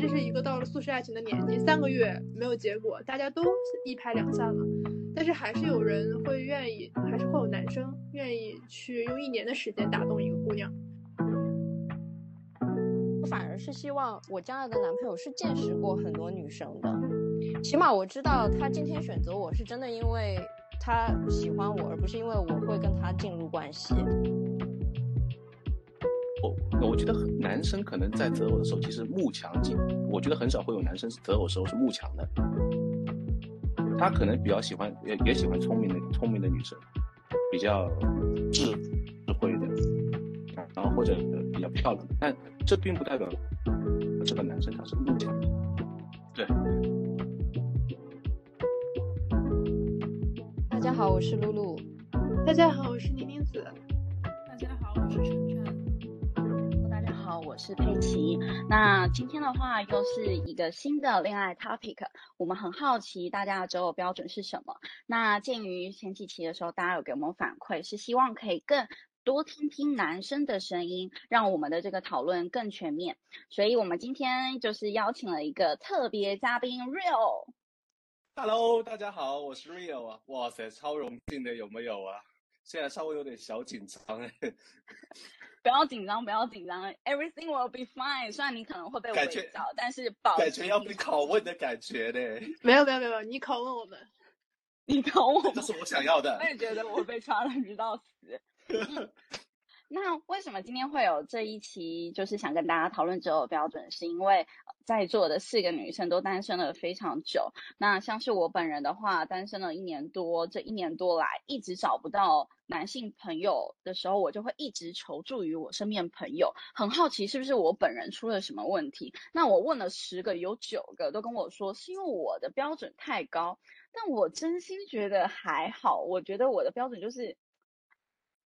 这是一个到了速食爱情的年纪，三个月没有结果，大家都一拍两散了，但是还是有人会愿意，还是会有男生愿意去用一年的时间打动一个姑娘。我反而是希望我将来的男朋友是见识过很多女生的，起码我知道他今天选择我是真的因为他喜欢我，而不是因为我会跟他进入关系。我我觉得男生可能在择偶的时候其实慕强劲，我觉得很少会有男生择偶时候是慕强的。他可能比较喜欢也也喜欢聪明的聪明的女生，比较智智慧的，然后或者比较漂亮的，但这并不代表这个男生他是慕强的。对。大家好，我是露露。大家好，我是是佩奇，那今天的话又是一个新的恋爱 topic，我们很好奇大家的择偶标准是什么。那鉴于前几期的时候，大家有给我们反馈，是希望可以更多听听男生的声音，让我们的这个讨论更全面。所以我们今天就是邀请了一个特别嘉宾 Real。Hello，大家好，我是 Real 啊，哇塞，超荣幸的，有没有啊？现在稍微有点小紧张哎。不要紧张，不要紧张，Everything will be fine。虽然你可能会被围剿，但是保感觉要被拷问的感觉呢。没有没有没有，你拷问我们，你拷问我，这是我想要的。我也觉得我被抓了，直到死。那为什么今天会有这一期？就是想跟大家讨论择偶标准，是因为在座的四个女生都单身了非常久。那像是我本人的话，单身了一年多，这一年多来一直找不到男性朋友的时候，我就会一直求助于我身边朋友。很好奇是不是我本人出了什么问题？那我问了十个，有九个都跟我说是因为我的标准太高。但我真心觉得还好，我觉得我的标准就是。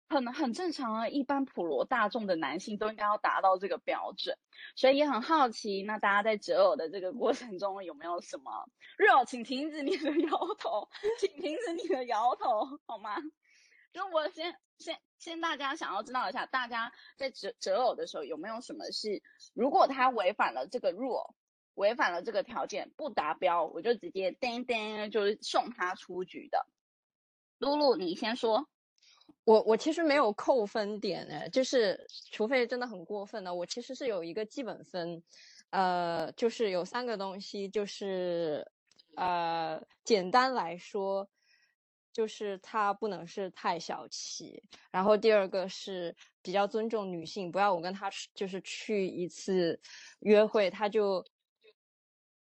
很很正常啊，一般普罗大众的男性都应该要达到这个标准，所以也很好奇，那大家在择偶的这个过程中有没有什么？Roe，请停止你的摇头，请停止你的摇头，好吗？就我先先先，大家想要知道一下，大家在择择偶的时候有没有什么是，如果他违反了这个 rule，违反了这个条件不达标，我就直接叮叮就是送他出局的。露露，你先说。我我其实没有扣分点哎，就是除非真的很过分的，我其实是有一个基本分，呃，就是有三个东西，就是呃，简单来说，就是他不能是太小气，然后第二个是比较尊重女性，不要我跟他就是去一次约会，他就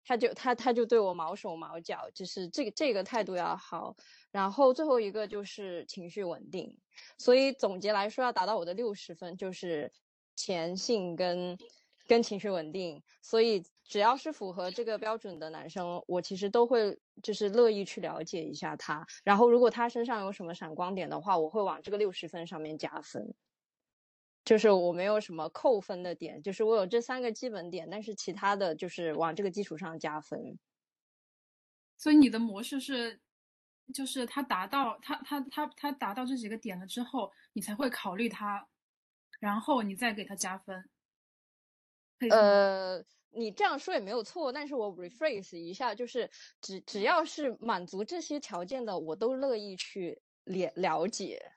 他就他他就对我毛手毛脚，就是这个这个态度要好。然后最后一个就是情绪稳定，所以总结来说，要达到我的六十分，就是钱性跟跟情绪稳定。所以只要是符合这个标准的男生，我其实都会就是乐意去了解一下他。然后如果他身上有什么闪光点的话，我会往这个六十分上面加分。就是我没有什么扣分的点，就是我有这三个基本点，但是其他的就是往这个基础上加分。所以你的模式是？就是他达到他他他他达到这几个点了之后，你才会考虑他，然后你再给他加分。呃，你这样说也没有错，但是我 rephrase 一下，就是只只要是满足这些条件的，我都乐意去了了解。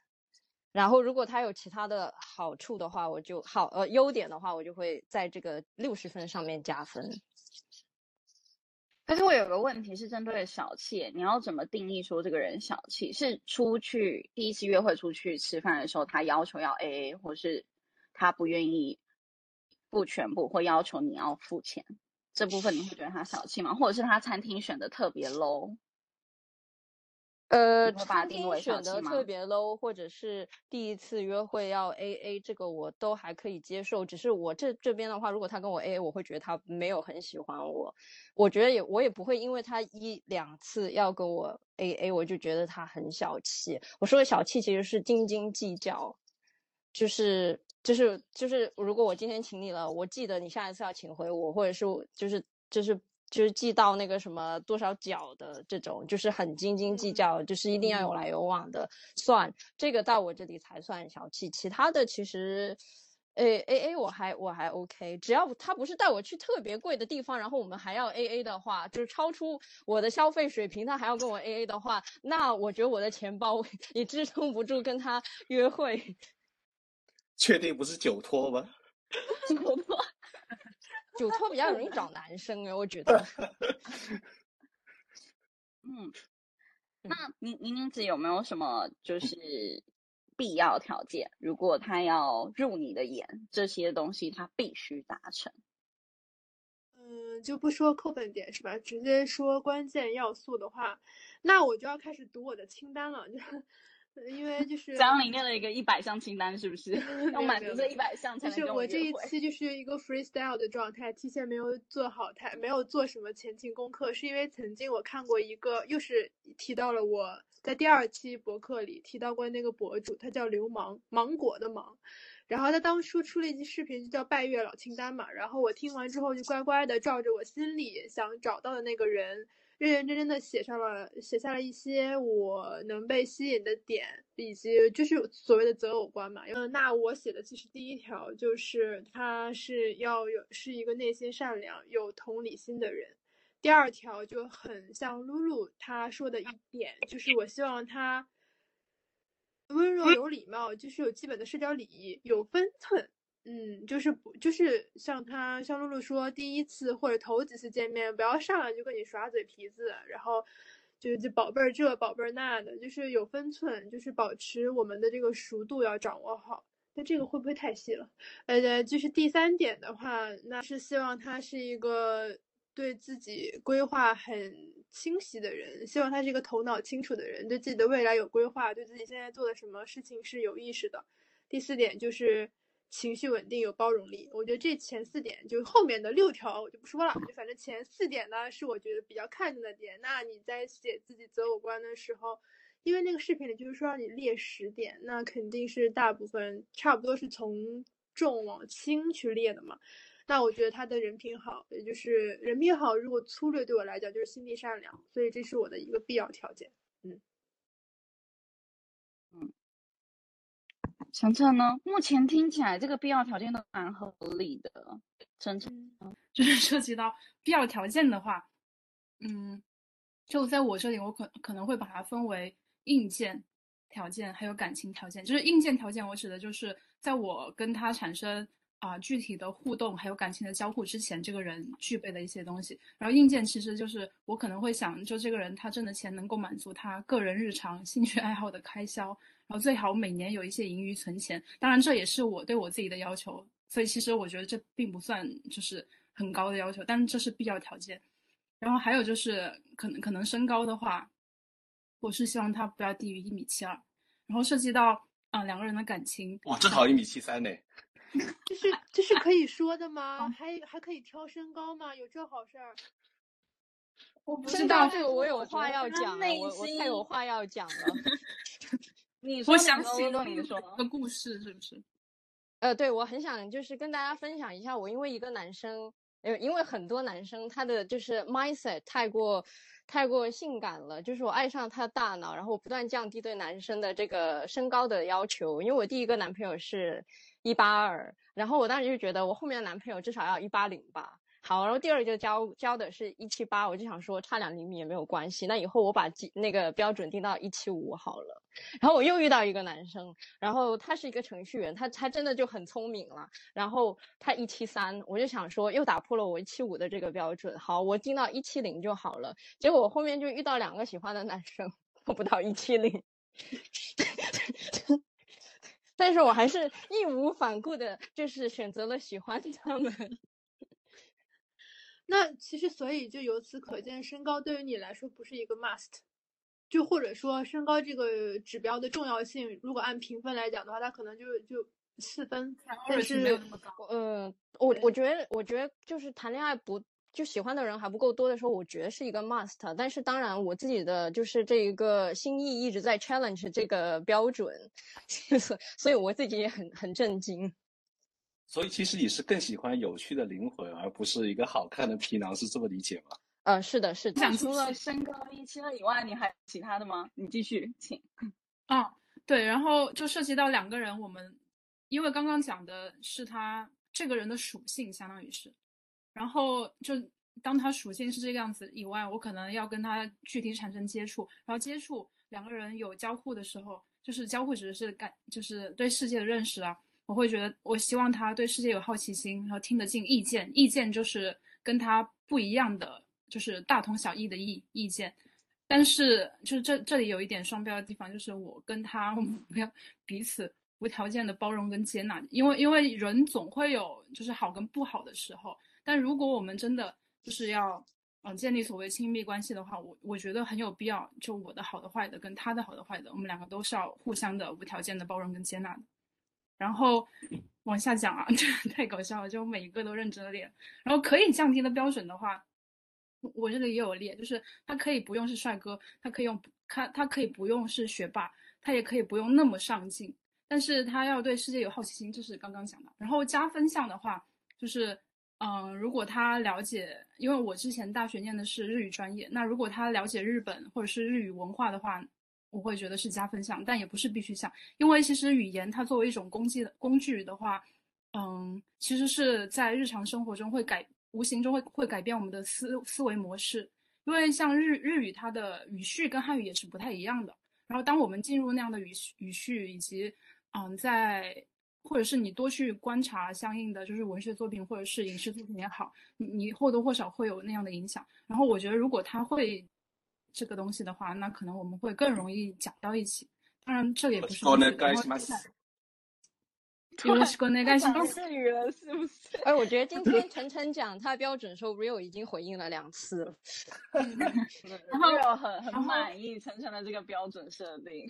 然后如果他有其他的好处的话，我就好呃优点的话，我就会在这个六十分上面加分。但是我有个问题是针对小气，你要怎么定义说这个人小气？是出去第一次约会出去吃饭的时候，他要求要 A A，或是他不愿意付全部，或要求你要付钱，这部分你会觉得他小气吗？或者是他餐厅选的特别 low？呃，餐厅选的特别 low，或者是第一次约会要 A A，这个我都还可以接受。只是我这这边的话，如果他跟我 A A，我会觉得他没有很喜欢我。我觉得也我也不会因为他一两次要跟我 A A，我就觉得他很小气。我说的小气其实是斤斤计较，就是就是就是，如果我今天请你了，我记得你下一次要请回我，或者是就是就是。就是记到那个什么多少角的这种，就是很斤斤计较，就是一定要有来有往的算，这个到我这里才算小气。其他的其实，诶 A A 我还我还 OK，只要他不是带我去特别贵的地方，然后我们还要 A A 的话，就是超出我的消费水平，他还要跟我 A A 的话，那我觉得我的钱包 也支撑不住跟他约会。确定不是酒托吗？酒托，酒托比较容易找男生哎，我觉得。嗯，那宁宁宁子有没有什么就是必要条件？如果他要入你的眼，这些东西他必须达成。嗯，就不说扣分点是吧？直接说关键要素的话，那我就要开始读我的清单了，就。因为就是张里列了一个一百项清单，是不是要满足这一百项才能就是我这一期就是一个 freestyle 的状态，提前没有做好太没有做什么前情功课，是因为曾经我看过一个，又是提到了我在第二期博客里提到过那个博主，他叫流氓芒果的芒，然后他当初出了一期视频，就叫拜月老清单嘛，然后我听完之后就乖乖的照着我心里想找到的那个人。认认真真的写上了，写下了一些我能被吸引的点，以及就是所谓的择偶观嘛。嗯，那我写的其实第一条就是他是要有是一个内心善良、有同理心的人。第二条就很像露露她说的一点，就是我希望他温柔有礼貌，就是有基本的社交礼仪，有分寸。嗯，就是不就是像他像露露说，第一次或者头几次见面，不要上来就跟你耍嘴皮子，然后就就宝贝儿这宝贝儿那的，就是有分寸，就是保持我们的这个熟度要掌握好。那这个会不会太细了？呃，就是第三点的话，那是希望他是一个对自己规划很清晰的人，希望他是一个头脑清楚的人，对自己的未来有规划，对自己现在做的什么事情是有意识的。第四点就是。情绪稳定有包容力，我觉得这前四点就后面的六条我就不说了，就反正前四点呢是我觉得比较看重的点。那你在写自己择偶观的时候，因为那个视频里就是说让你列十点，那肯定是大部分差不多是从重往轻去列的嘛。那我觉得他的人品好，也就是人品好，如果粗略对我来讲就是心地善良，所以这是我的一个必要条件。嗯。晨晨呢？目前听起来这个必要条件都蛮合理的。晨晨，就是涉及到必要条件的话，嗯，就在我这里，我可可能会把它分为硬件条件还有感情条件。就是硬件条件，我指的就是在我跟他产生啊具体的互动还有感情的交互之前，这个人具备的一些东西。然后硬件其实就是我可能会想，就这个人他挣的钱能够满足他个人日常兴趣爱好的开销。然后最好每年有一些盈余存钱，当然这也是我对我自己的要求，所以其实我觉得这并不算就是很高的要求，但是这是必要条件。然后还有就是可能可能身高的话，我是希望他不要低于一米七二。然后涉及到啊两个人的感情，哇，正好一米七三呢。这是这是可以说的吗？还还可以挑身高吗？有这好事儿？我不知道这个，我有话要讲，我我太有话要讲了。我想听你说个故事，是不是？呃，对，我很想就是跟大家分享一下，我因为一个男生，呃，因为很多男生他的就是 mindset 太过太过性感了，就是我爱上他的大脑，然后我不断降低对男生的这个身高的要求。因为我第一个男朋友是一八二，然后我当时就觉得我后面的男朋友至少要一八零吧。好，然后第二个就交交的是一七八，我就想说差两厘米也没有关系，那以后我把那个标准定到一七五好了。然后我又遇到一个男生，然后他是一个程序员，他他真的就很聪明了。然后他一七三，我就想说又打破了我一七五的这个标准，好，我定到一七零就好了。结果我后面就遇到两个喜欢的男生，做不到一七零，但是我还是义无反顾的，就是选择了喜欢他们。那其实，所以就由此可见，身高对于你来说不是一个 must，就或者说身高这个指标的重要性，如果按评分来讲的话，它可能就就四分。但是，嗯，我我觉得，我觉得就是谈恋爱不就喜欢的人还不够多的时候，我觉得是一个 must。但是当然，我自己的就是这一个心意一直在 challenge 这个标准，所以我自己也很很震惊。所以其实你是更喜欢有趣的灵魂，而不是一个好看的皮囊，是这么理解吗？嗯，是的，是的。想除了身高一七二以外，你还有其他的吗？你继续，请。啊，对，然后就涉及到两个人，我们因为刚刚讲的是他这个人的属性，相当于是，然后就当他属性是这个样子以外，我可能要跟他具体产生接触，然后接触两个人有交互的时候，就是交互指的是感，就是对世界的认识啊。我会觉得，我希望他对世界有好奇心，然后听得进意见，意见就是跟他不一样的，就是大同小异的意意见。但是就是这这里有一点双标的地方，就是我跟他我们要彼此无条件的包容跟接纳，因为因为人总会有就是好跟不好的时候。但如果我们真的就是要嗯建立所谓亲密关系的话，我我觉得很有必要，就我的好的坏的跟他的好的坏的，我们两个都是要互相的无条件的包容跟接纳的。然后往下讲啊，这太搞笑了，就每一个都认真的练。然后可以降低的标准的话，我这里也有列，就是他可以不用是帅哥，他可以用他他可以不用是学霸，他也可以不用那么上进，但是他要对世界有好奇心，这是刚刚讲的。然后加分项的话，就是嗯，如果他了解，因为我之前大学念的是日语专业，那如果他了解日本或者是日语文化的话。我会觉得是加分项，但也不是必须项，因为其实语言它作为一种工具工具的话，嗯，其实是在日常生活中会改，无形中会会改变我们的思思维模式。因为像日日语，它的语序跟汉语也是不太一样的。然后当我们进入那样的语语序，以及嗯，在或者是你多去观察相应的就是文学作品或者是影视作品也好，你或多或少会有那样的影响。然后我觉得如果他会。这个东西的话，那可能我们会更容易讲到一起。当然，这也不是。说那干什么？有说那干什么？是语了，是不是？哎，我觉得今天晨晨讲他的标准时候 real 已经回应了两次了。然后很很满意晨晨的这个标准设定。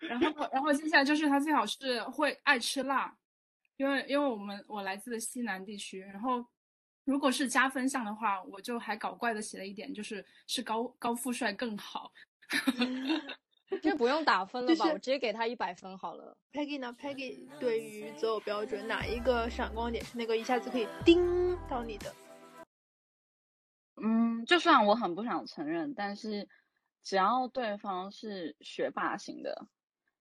然后，然后接下来就是他最好是会爱吃辣，因为因为我们我来自西南地区，然后。如果是加分项的话，我就还搞怪的写了一点，就是是高高富帅更好。这不用打分了吧？我直接给他一百分好了。Peggy 呢？Peggy 对于择偶标准哪一个闪光点是那个一下子可以叮到你的？嗯，就算我很不想承认，但是只要对方是学霸型的，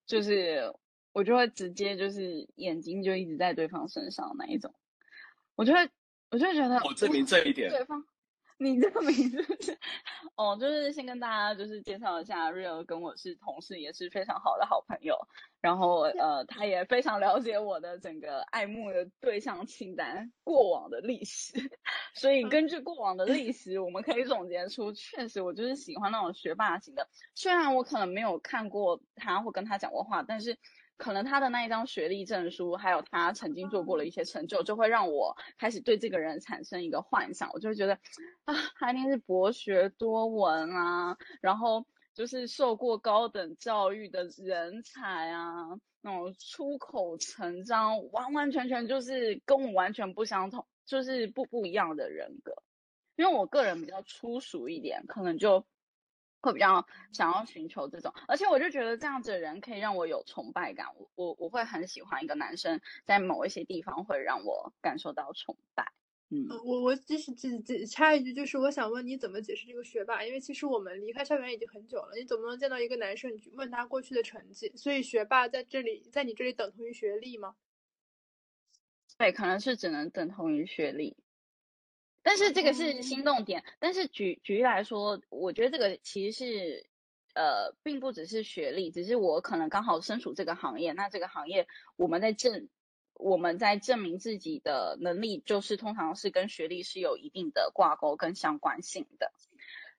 就是我就会直接就是眼睛就一直在对方身上那一种，我就会。我就觉得，我证明这一点。对方，你这个名字是哦，就是先跟大家就是介绍一下，Real 跟我是同事，也是非常好的好朋友。然后呃，他也非常了解我的整个爱慕的对象清单、过往的历史。所以根据过往的历史，我们可以总结出，确实我就是喜欢那种学霸型的。虽然我可能没有看过他或跟他讲过话，但是。可能他的那一张学历证书，还有他曾经做过的一些成就，就会让我开始对这个人产生一个幻想。我就会觉得，啊，他一定是博学多闻啊，然后就是受过高等教育的人才啊，那种出口成章，完完全全就是跟我完全不相同，就是不不一样的人格。因为我个人比较粗俗一点，可能就。会比较想要寻求这种，而且我就觉得这样子的人可以让我有崇拜感，我我我会很喜欢一个男生在某一些地方会让我感受到崇拜。嗯，我我只是只只插一句，就是我想问你怎么解释这个学霸？因为其实我们离开校园已经很久了，你总不能见到一个男生，你问他过去的成绩，所以学霸在这里，在你这里等同于学历吗？对，可能是只能等同于学历。但是这个是心动点，但是举举例来说，我觉得这个其实是，呃，并不只是学历，只是我可能刚好身处这个行业，那这个行业我们在证我们在证明自己的能力，就是通常是跟学历是有一定的挂钩跟相关性的。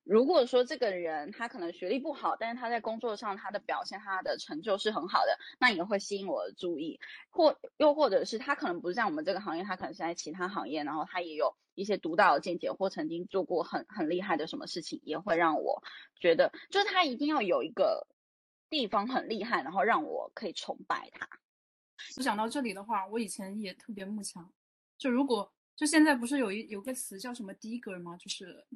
如果说这个人他可能学历不好，但是他在工作上他的表现他的成就是很好的，那也会吸引我的注意。或又或者是他可能不是在我们这个行业，他可能是在其他行业，然后他也有一些独到的见解，或曾经做过很很厉害的什么事情，也会让我觉得，就是他一定要有一个地方很厉害，然后让我可以崇拜他。我讲到这里的话，我以前也特别慕强，就如果就现在不是有一有个词叫什么 digger 吗？就是。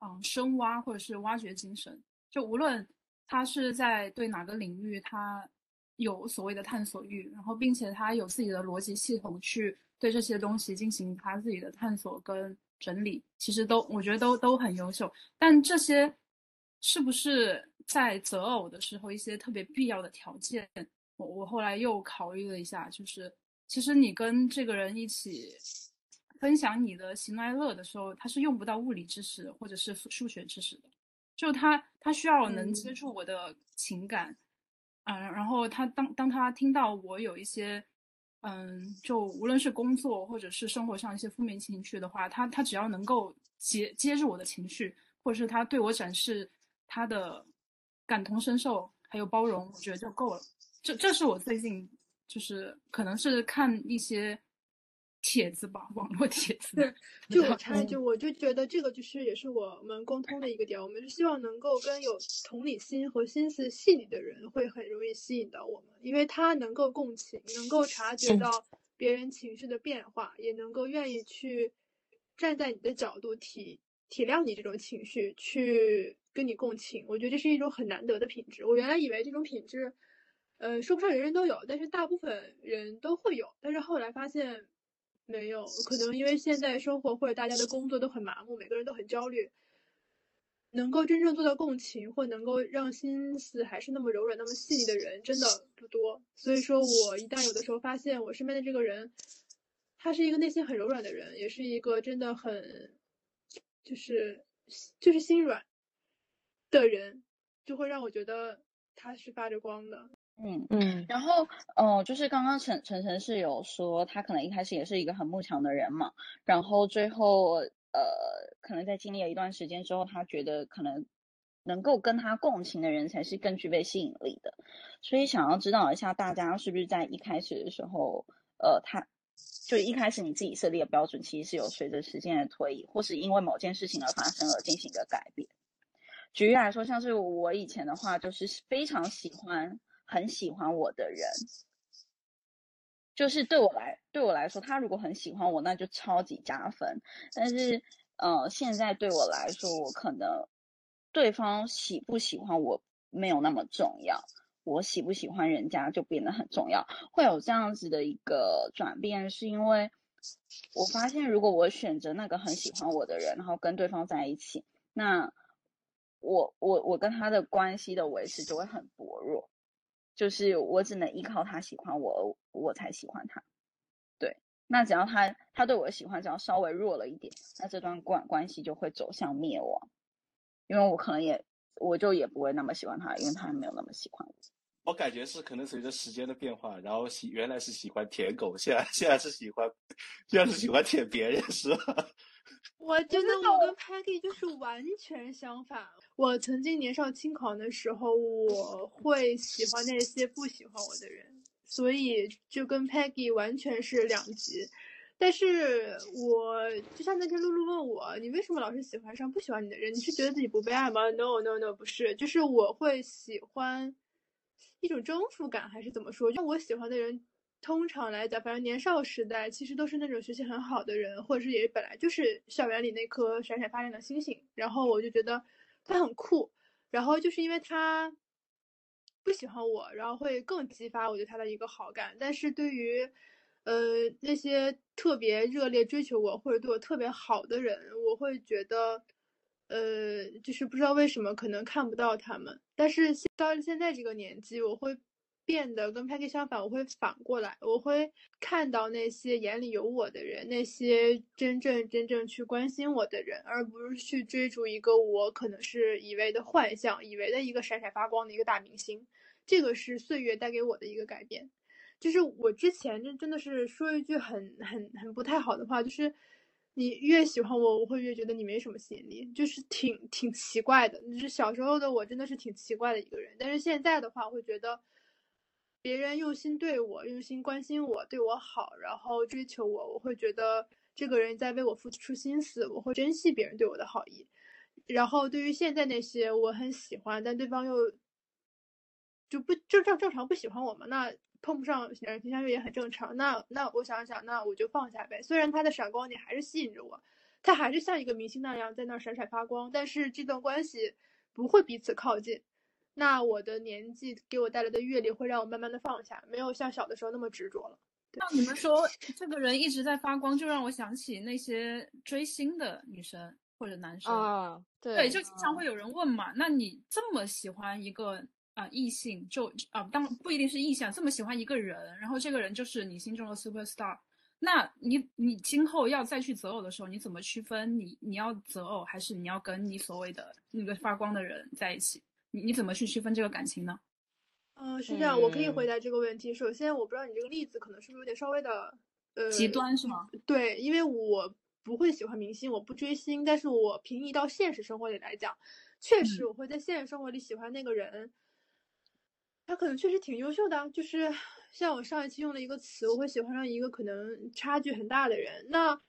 嗯，深挖或者是挖掘精神，就无论他是在对哪个领域，他有所谓的探索欲，然后并且他有自己的逻辑系统去对这些东西进行他自己的探索跟整理，其实都我觉得都都很优秀。但这些是不是在择偶的时候一些特别必要的条件？我我后来又考虑了一下，就是其实你跟这个人一起分享你的喜怒哀乐的时候，他是用不到物理知识或者是数学知识的，就他他需要能接嗯触我的情感，啊、然后他当当他听到我有一些，嗯，就无论是工作或者是生活上一些负面情绪的话，他他只要能够接接住我的情绪，或者是他对我展示他的感同身受还有包容，我觉得就够了。这这是我最近就是可能是看一些帖子吧，网络帖子对，就我插一句，我就觉得这个就是也是我们共通的一个点，我们是希望能够跟有同理心和心思细腻的人会很容易吸引到我们，因为他能够共情，能够察觉到别人情绪的变化，也能够愿意去站在你的角度体体谅你这种情绪，去跟你共情。我觉得这是一种很难得的品质。我原来以为这种品质，呃，说不上人人都有，但是大部分人都会有，但是后来发现。没有，可能因为现在生活或者大家的工作都很麻木，每个人都很焦虑，能够真正做到共情或能够让心思还是那么柔软、那么细腻的人真的不多。所以说我一旦有的时候发现我身边的这个人，他是一个内心很柔软的人，也是一个真的很就是就是心软的人，就会让我觉得他是发着光的。嗯。嗯然后，呃，就是刚刚陈陈晨是有说，他可能一开始也是一个很慕强的人嘛，然后最后，呃，可能在经历了一段时间之后，他觉得可能能够跟他共情的人才是更具备吸引力的，所以想要知道一下大家是不是在一开始的时候，呃，他就一开始你自己设立的标准，其实是有随着时间的推移，或是因为某件事情而发生而进行一个改变。举例来说，像是我以前的话，就是非常喜欢。很喜欢我的人，就是对我来对我来说，他如果很喜欢我，那就超级加分。但是，呃，现在对我来说，我可能对方喜不喜欢我没有那么重要，我喜不喜欢人家就变得很重要。会有这样子的一个转变，是因为我发现，如果我选择那个很喜欢我的人，然后跟对方在一起，那我我我跟他的关系的维持就会很薄弱。就是我只能依靠他喜欢我，我才喜欢他。对，那只要他他对我的喜欢只要稍微弱了一点，那这段关关系就会走向灭亡。因为我可能也我就也不会那么喜欢他，因为他没有那么喜欢我。我感觉是可能随着时间的变化，然后喜原来是喜欢舔狗，现在现在是喜欢，现在是喜欢舔别人，是吧？我觉得我跟 Peggy 就是完全相反。我曾经年少轻狂的时候，我会喜欢那些不喜欢我的人，所以就跟 Peggy 完全是两极。但是我就像那天露露问我，你为什么老是喜欢上不喜欢你的人？你是觉得自己不被爱吗？No No No，不是，就是我会喜欢一种征服感，还是怎么说？就我喜欢的人。通常来讲，反正年少时代其实都是那种学习很好的人，或者是也本来就是校园里那颗闪闪发亮的星星。然后我就觉得他很酷，然后就是因为他不喜欢我，然后会更激发我对他的一个好感。但是对于呃那些特别热烈追求我或者对我特别好的人，我会觉得呃就是不知道为什么可能看不到他们。但是到了现在这个年纪，我会。变得跟 Peggy 相反，我会反过来，我会看到那些眼里有我的人，那些真正真正去关心我的人，而不是去追逐一个我可能是以为的幻象，以为的一个闪闪发光的一个大明星。这个是岁月带给我的一个改变。就是我之前真真的是说一句很很很不太好的话，就是你越喜欢我，我会越觉得你没什么吸引力，就是挺挺奇怪的。就是小时候的我真的是挺奇怪的一个人，但是现在的话，我会觉得。别人用心对我，用心关心我，对我好，然后追求我，我会觉得这个人在为我付出心思，我会珍惜别人对我的好意。然后对于现在那些我很喜欢，但对方又就不就正正常不喜欢我嘛，那碰不上两人情相悦也很正常。那那我想想，那我就放下呗。虽然他的闪光点还是吸引着我，他还是像一个明星那样在那闪闪发光，但是这段关系不会彼此靠近。那我的年纪给我带来的阅历会让我慢慢的放下，没有像小的时候那么执着了。那你们说这个人一直在发光，就让我想起那些追星的女生或者男生啊，对对，就经常会有人问嘛，那你这么喜欢一个啊、异性，就啊、当不一定是异性，这么喜欢一个人，然后这个人就是你心中的 super star，那你你今后要再去择偶的时候，你怎么区分你你要择偶还是你要跟你所谓的那个发光的人在一起？你你怎么去区分这个感情呢？嗯，是这样，我可以嗯回答这个问题。首先，我不知道你这个例子可能是不是有点稍微的呃极端是吗？对，因为我不会喜欢明星，我不追星，但是我平移到现实生活里来讲，确实嗯我会在现实生活里喜欢那个人，他可能确实挺优秀的啊，就是像我上一期用了一个词，我会喜欢上一个可能差距很大的人，那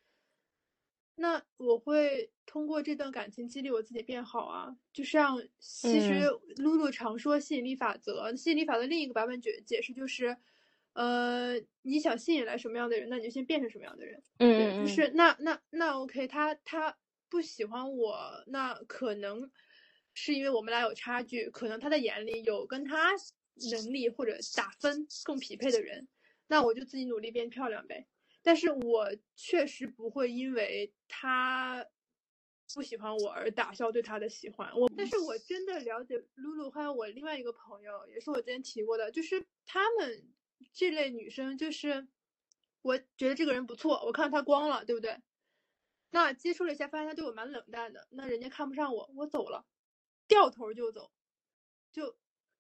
那我会通过这段感情激励我自己变好啊。就像其实露露常说吸引力法则，吸引力法则另一个版本解解释就是，呃，你想吸引来什么样的人，那你就先变成什么样的人。嗯，就是那那那 OK，他他不喜欢我，那可能是因为我们俩有差距，可能他的眼里有跟他能力或者打分更匹配的人，那我就自己努力变漂亮呗。但是我确实不会因为他不喜欢我而打消对他的喜欢。我，但是我真的了解露露，还有我另外一个朋友，也是我之前提过的，就是他们这类女生，就是我觉得这个人不错，我看他光了，对不对？那接触了一下，发现他对我蛮冷淡的，那人家看不上我，我走了，掉头就走，就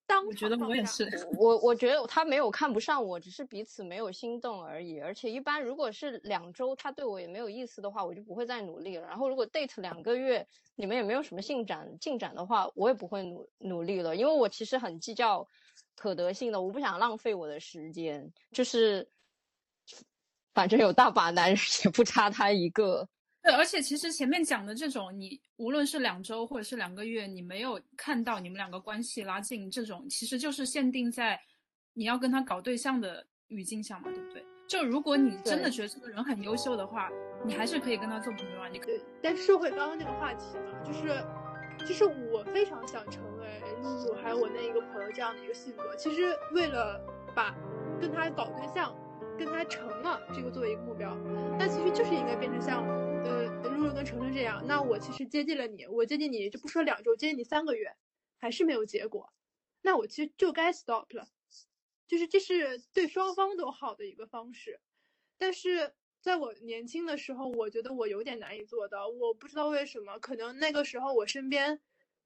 当我觉得我也是。我我觉得他没有看不上我，只是彼此没有心动而已。而且一般如果是两周他对我也没有意思的话，我就不会再努力了。然后如果 date 两个月你们也没有什么进展进展的话，我也不会努努力了，因为我其实很计较可得性的，我不想浪费我的时间。就是反正有大把男人 也不差他一个。对，而且其实前面讲的这种，你无论是两周或者是两个月，你没有看到你们两个关系拉近，这种其实就是限定在你要跟他搞对象的语境下嘛，对不对？就如果你真的觉得这个人很优秀的话，你还是可以跟他做朋友啊。你可以，但说回刚刚那个话题嘛，就是，就是我非常想成为露露还有我那一个朋友这样的一个性格。其实为了把跟他搞对象，跟他成了这个作为一个目标，那其实就是应该变成像呃露露跟程程这样。那我其实接近了你，我接近你就不说两周，接近你三个月，还是没有结果，那我其实就该 stop 了。就是这是对双方都好的一个方式，但是在我年轻的时候，我觉得我有点难以做到。我不知道为什么，可能那个时候我身边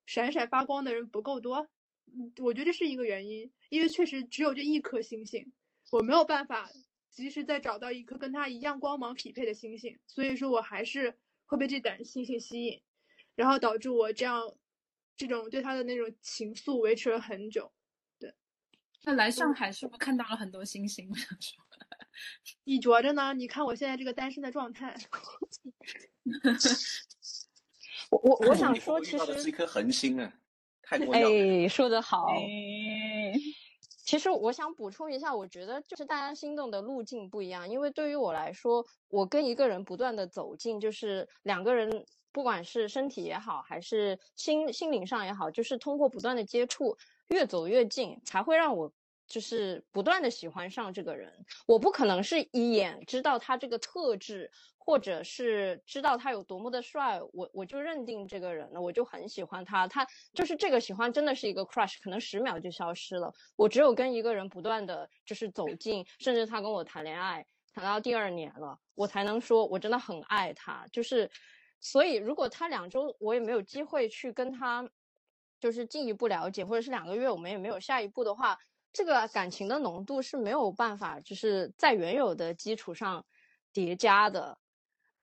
闪闪发光的人不够多，嗯，我觉得这是一个原因。因为确实只有这一颗星星，我没有办法及时再找到一颗跟它一样光芒匹配的星星，所以说我还是会被这盏星星吸引，然后导致我这样这种对他的那种情愫维持了很久。对那来上海是不是看到了很多星星？我想说，你觉着呢？你看我现在这个单身的状态，我我我想说，其遇到的是一颗恒星啊，太 多样了。哎，说得好。哎，其实我想补充一下，我觉得就是大家心动的路径不一样，因为对于我来说，我跟一个人不断的走近，就是两个人不管是身体也好，还是心心灵上也好，就是通过不断的接触，越走越近，才会让我就是不断的喜欢上这个人。我不可能是一眼知道他这个特质，或者是知道他有多么的帅，我我就认定这个人了，我就很喜欢他。他就是这个喜欢真的是一个 crush，可能十秒就消失了。我只有跟一个人不断的就是走近，甚至他跟我谈恋爱，谈到第二年了，我才能说我真的很爱他。就是，所以如果他两周我也没有机会去跟他就是进一步了解，或者是两个月我们也没有下一步的话，这个感情的浓度是没有办法就是在原有的基础上叠加的。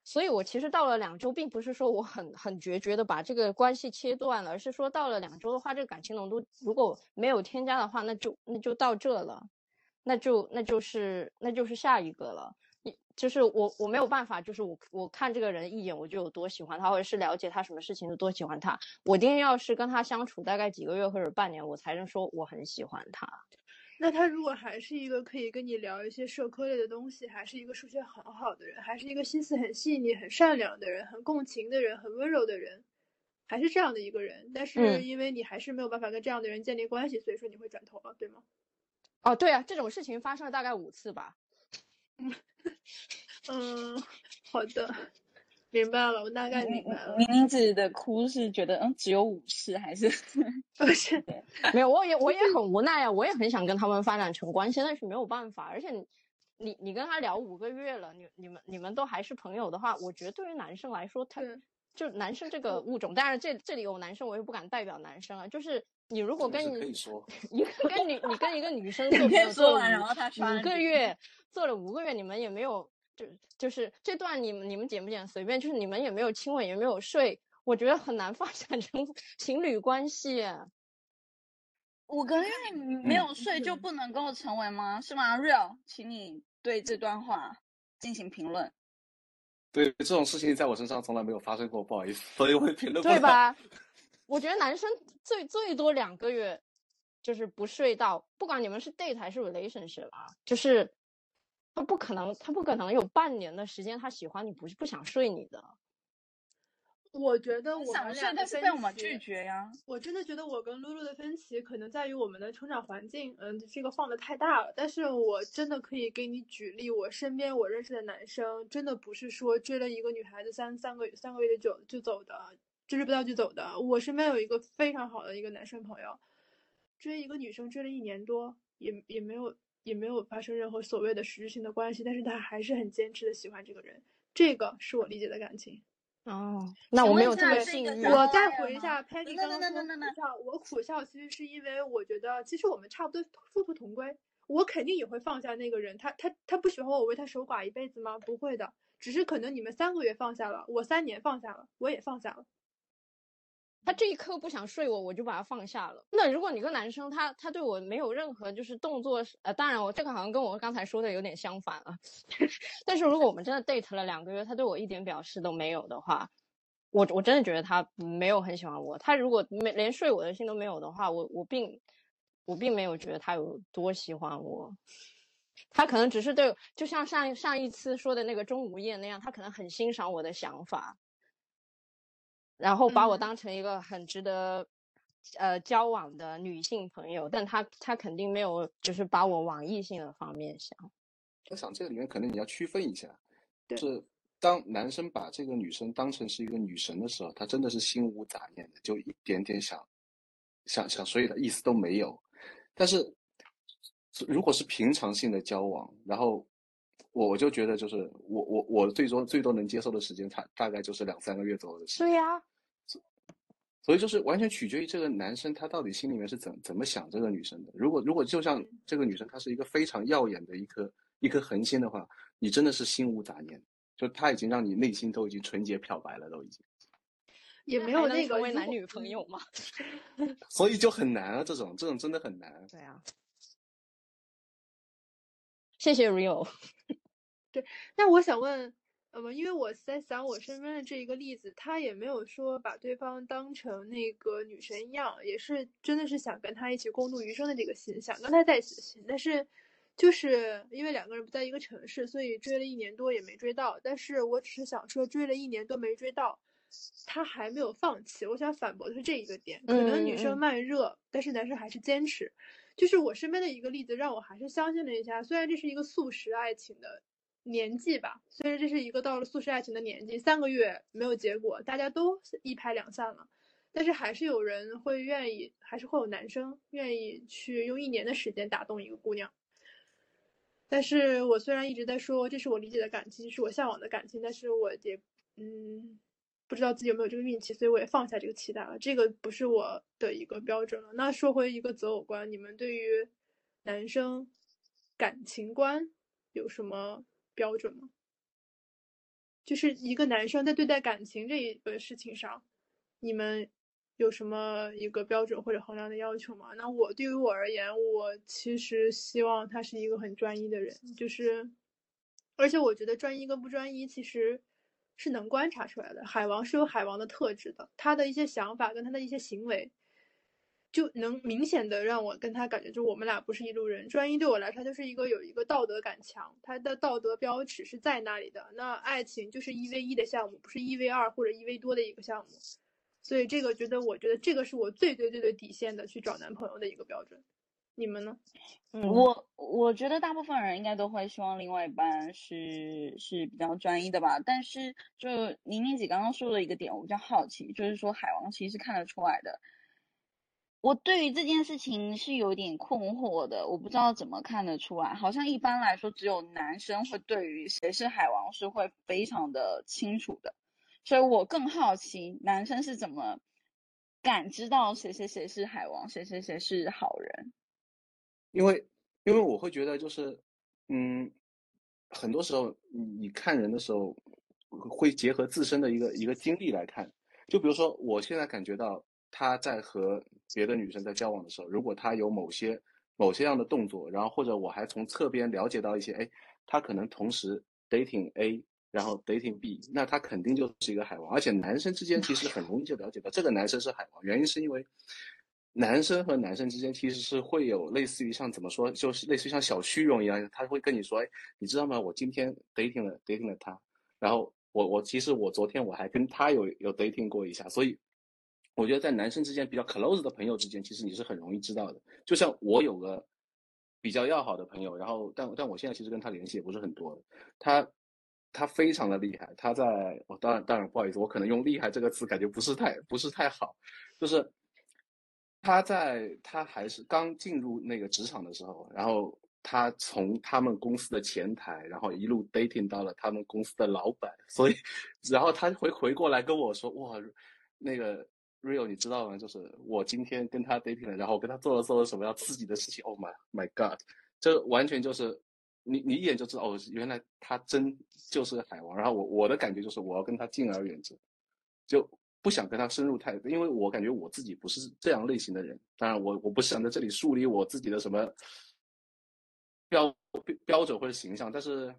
所以我其实到了两周，并不是说我很很决绝的把这个关系切断了，而是说到了两周的话，这个感情浓度如果没有添加的话，那就那就到这了，那就那就是那就是下一个了。你就是我我没有办法，就是我我看这个人一眼我就有多喜欢他，或者是了解他什么事情有多喜欢他，我一定要是跟他相处大概几个月或者半年，我才能说我很喜欢他。那他如果还是一个可以跟你聊一些社科类的东西，还是一个数学很好的人，还是一个心思很细腻、很善良的人，很共情的人，很温柔的人，还是这样的一个人，但是嗯因为你还是没有办法跟这样的人建立关系，所以说你会转头了，对吗？哦，对啊，这种事情发生了大概五次吧。嗯，好的。明白了，我大概明白了。宁宁子的哭是觉得嗯只有五次还是 不是？没有，我也我也很无奈啊，我也很想跟他们发展成关系，但是没有办法。而且你你你跟他聊五个月了，你你们你们都还是朋友的话，我觉得对于男生来说，他对就男生这个物种，当然这这里有男生，我也不敢代表男生啊，就是你如果跟这个是可以说，一个跟女你跟一个女生做朋友 做完然后他五五个月，做了五个月，你们也没有就就是这段你们你们剪不剪随便，就是你们也没有亲吻，也没有睡，我觉得很难 发展成情侣关系。五个月没有睡就嗯不能够成为吗？是吗？Real，请你对这段话进行评论。对这种事情在我身上从来没有发生过，不好意思，所以我也评论不？对吧？我觉得男生最最多两个月，就是不睡到，不管你们是 date 还是 relationship 啊，就是他不可能，他不可能有半年的时间他喜欢你，不是不想睡你的。我觉得我想睡，们俩的但是被我们拒绝呀。我真的觉得我跟露露的分歧可能在于我们的成长环境，嗯，这个放的太大了。但是我真的可以给你举例，我身边我认识的男生，真的不是说追了一个女孩子三三个月三个月的就就走的，追不到就走的。我身边有一个非常好的一个男生朋友，追一个女生追了一年多，也也没有也没有发生任何所谓的实质性的关系，但是他还是很坚持的喜欢这个人，这个是我理解的感情。哦，那我没有这么下是一个幸运。我再回一下 Patty 刚刚说苦笑，我苦笑其实是因为我觉得其实我们差不多殊途同归，我肯定也会放下那个人，他他他不喜欢我为他守寡一辈子吗？不会的，只是可能你们三个月放下了，我三年放下了，我也放下了。他这一刻不想睡我，我就把他放下了。那如果你个男生他他对我没有任何就是动作，呃，当然我这个好像跟我刚才说的有点相反了。但是如果我们真的 date 了两个月，他对我一点表示都没有的话，我我真的觉得他没有很喜欢我。他如果没连睡我的心都没有的话，我我并我并没有觉得他有多喜欢我。他可能只是对，就像上上一次说的那个钟无艳那样，他可能很欣赏我的想法，然后把我嗯当成一个很值得呃交往的女性朋友，但他他肯定没有就是把我往异性的方面想。我想这个里面可能你要区分一下，就是当男生把这个女生当成是一个女神的时候，他真的是心无杂念的，就一点点想想想睡的意思都没有。但是如果是平常性的交往，然后我我就觉得就是我我我最多最多能接受的时间，大大概就是两三个月左右的时间。对呀、所以就是完全取决于这个男生他到底心里面是怎怎么想这个女生的。如果如果就像这个女生她是一个非常耀眼的一颗一颗恒星的话，你真的是心无杂念，就她已经让你内心都已经纯洁漂白了，都已经，也没有那个成为男女朋友嘛？所以就很难啊，这种这种真的很难。对啊。谢谢 Rio。那我想问，呃，不因为我在想我身边的这一个例子，他也没有说把对方当成那个女神一样，也是真的是想跟他一起共度余生的这个心，想跟他在一起的心。但是，就是因为两个人不在一个城市，所以追了一年多也没追到。但是我只是想说，追了一年多没追到，他还没有放弃。我想反驳的是这一个点，可能女生慢热，但是男生还是坚持。就是我身边的一个例子，让我还是相信了一下，虽然这是一个速食爱情的年纪吧，虽然这是一个到了速食爱情的年纪，三个月没有结果，大家都一拍两散了，但是还是有人会愿意，还是会有男生愿意去用一年的时间打动一个姑娘。但是我虽然一直在说这是我理解的感情，是我向往的感情，但是我也嗯不知道自己有没有这个运气，所以我也放下这个期待了。这个不是我的一个标准了。那说回一个择偶观，你们对于男生感情观有什么标准吗？就是一个男生在对待感情这一个事情上，你们有什么一个标准或者衡量的要求吗？那我对于我而言，我其实希望他是一个很专一的人，就是，而且我觉得专一跟不专一其实是能观察出来的。海王是有海王的特质的，他的一些想法跟他的一些行为，就能明显的让我跟他感觉，就我们俩不是一路人。专一对我来说，他就是一个有一个道德感强，他的道德标尺是在那里的。那爱情就是一 v 一的项目，不是一 v 二或者一 v 多的一个项目。所以这个觉得，我觉得这个是我最最最最底线的去找男朋友的一个标准。你们呢？嗯，我我觉得大部分人应该都会希望另外一半是是比较专一的吧，但是就宁宁姐刚刚说的一个点，我比较好奇，就是说海王其实是看得出来的。我对于这件事情是有点困惑的，我不知道怎么看得出来。好像一般来说，只有男生会对于谁是海王是会非常的清楚的，所以我更好奇男生是怎么感知到谁谁谁是海王，谁谁谁是好人。因为因为我会觉得就是，嗯，很多时候你你看人的时候，会结合自身的一个一个经历来看。就比如说，我现在感觉到他在和别的女生在交往的时候，如果他有某些某些样的动作，然后或者我还从侧边了解到一些，哎，他可能同时 dating A，然后 dating B，那他肯定就是一个海王。而且男生之间其实很容易就了解到这个男生是海王，原因是因为男生和男生之间其实是会有类似于像怎么说，就是类似于像小虚荣一样，他会跟你说，哎，你知道吗？我今天 dating 了 dating 了他，然后我我其实我昨天我还跟他有有 dating 过一下，所以我觉得在男生之间比较 close 的朋友之间，其实你是很容易知道的。就像我有个比较要好的朋友，然后但但我现在其实跟他联系也不是很多，他他非常的厉害，他在我、哦、当然当然不好意思，我可能用厉害这个词感觉不是太不是太好，就是他在他还是刚进入那个职场的时候，然后。他从他们公司的前台，然后一路 dating 到了他们公司的老板，所以，然后他回回过来跟我说：“哇，那个 Rio，你知道吗？就是我今天跟他 dating 了，然后我跟他做了做了什么样刺激的事情。”Oh my my god，这完全就是你你一眼就知道哦，原来他真就是海王。然后我我的感觉就是我要跟他敬而远之，就不想跟他深入太，因为我感觉我自己不是这样类型的人。当然我，我我不想在这里树立我自己的什么。标标准或者形象，但是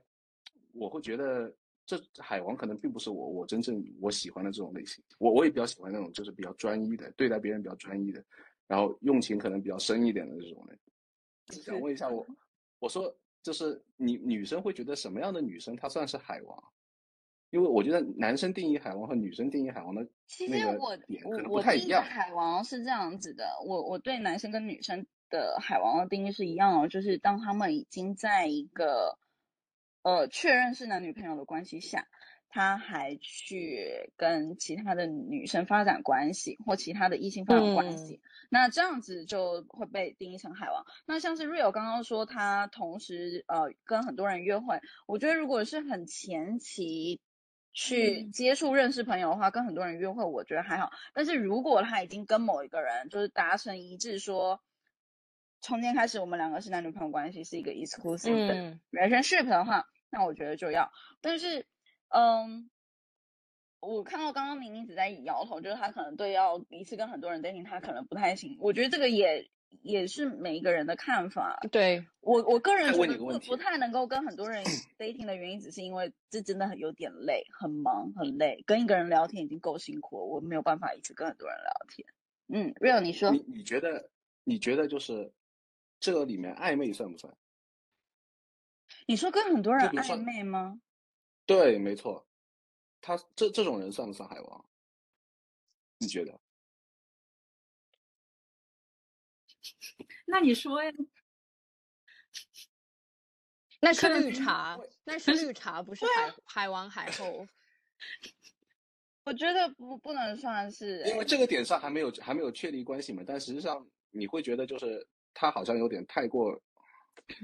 我会觉得这海王可能并不是我我真正我喜欢的这种类型。我我也比较喜欢那种就是比较专一的，对待别人比较专一的，然后用情可能比较深一点的这种人。想问一下我，我说就是你女生会觉得什么样的女生她算是海王？因为我觉得男生定义海王和女生定义海王的那个点可能不太一样。海王是这样子的，我我对男生跟女生。的海王的定义是一样的，就是当他们已经在一个呃确认是男女朋友的关系下，他还去跟其他的女生发展关系或其他的异性发展关系，嗯、那这样子就会被定义成海王。那像是 Rio 刚刚说他同时呃跟很多人约会，我觉得如果是很前期去接触认识朋友的话，跟很多人约会，我觉得还好。但是如果他已经跟某一个人就是达成一致说。从今天开始，我们两个是男女朋友关系，是一个 exclusive 的 relationship 的话，嗯、那我觉得就要。但是，嗯，我看到刚刚明明只在摇头，就是他可能对要一次跟很多人 dating，他可能不太行。我觉得这个也也是每一个人的看法。对我我个人觉得不不太能够跟很多人 dating 的原因，只是因为这真的很有点累，很忙很累。跟一个人聊天已经够辛苦了，我没有办法一直跟很多人聊天。嗯，Real，你说，你你觉得你觉得就是？这个里面暧昧算不算？你说跟很多人暧昧吗？对，没错。他这这种人算不算海王？你觉得？那你说呀？那是绿茶，那是 绿茶，不是海海王海后。我觉得不不能算是，因为这个点上还没有还没有确立关系嘛。但实际上你会觉得就是。他好像有点太过，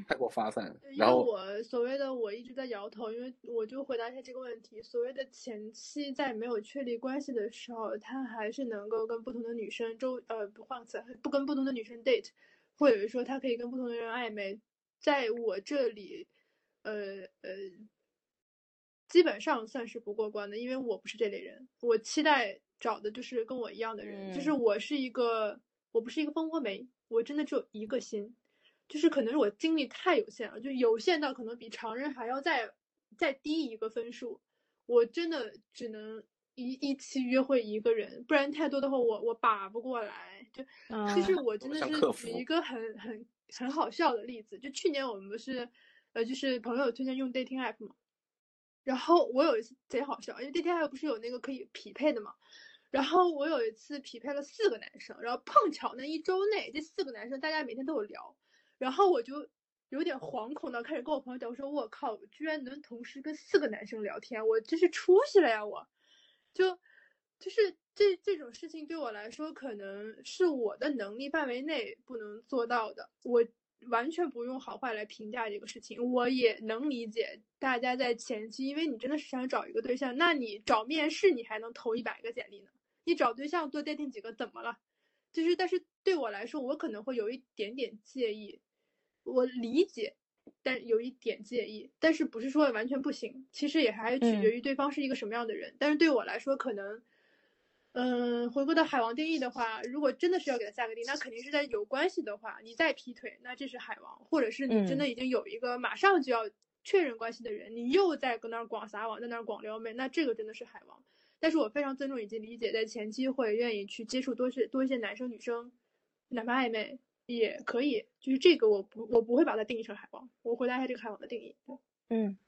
太过发散。然后我所谓的我一直在摇头，因为我就回答一下这个问题。所谓的前期在没有确立关系的时候，他还是能够跟不同的女生周呃不换词，不跟不同的女生 date，或者是说他可以跟不同的人暧昧。在我这里，呃呃，基本上算是不过关的，因为我不是这类人。我期待找的就是跟我一样的人，嗯、就是我是一个，我不是一个蜂窝煤。我真的只有一个心，就是可能是我精力太有限了，就有限到可能比常人还要再再低一个分数。我真的只能一一期约会一个人，不然太多的话我我把不过来。就其实我真的是举一个很很很好笑的例子，就去年我们不是呃就是朋友推荐用 dating app 嘛，然后我有一次贼好笑，因为 dating app 不是有那个可以匹配的嘛。然后我有一次匹配了四个男生，然后碰巧那一周内这四个男生大家每天都有聊，然后我就有点惶恐的开始跟我朋友讲，我说我靠，居然能同时跟四个男生聊天，我真是出息了呀！我就就是这这种事情对我来说，可能是我的能力范围内不能做到的，我。完全不用好坏来评价这个事情，我也能理解大家在前期，因为你真的是想找一个对象，那你找面试你还能投一百个简历呢，你找对象多 dating 几个怎么了？就是，但是对我来说，我可能会有一点点介意，我理解，但有一点介意，但是不是说完全不行，其实也还取决于对方是一个什么样的人，但是对我来说可能。嗯，回归到海王定义的话，如果真的是要给他下个定，那肯定是在有关系的话，你再劈腿，那这是海王；或者是你真的已经有一个马上就要确认关系的人，你又在搁那儿广撒网，在那儿广撩妹，那这个真的是海王。但是我非常尊重以及理解，在前期会愿意去接触多些多一些男生女生，哪怕暧昧也可以。就是这个，我不我不会把它定义成海王。我回答一下这个海王的定义。嗯。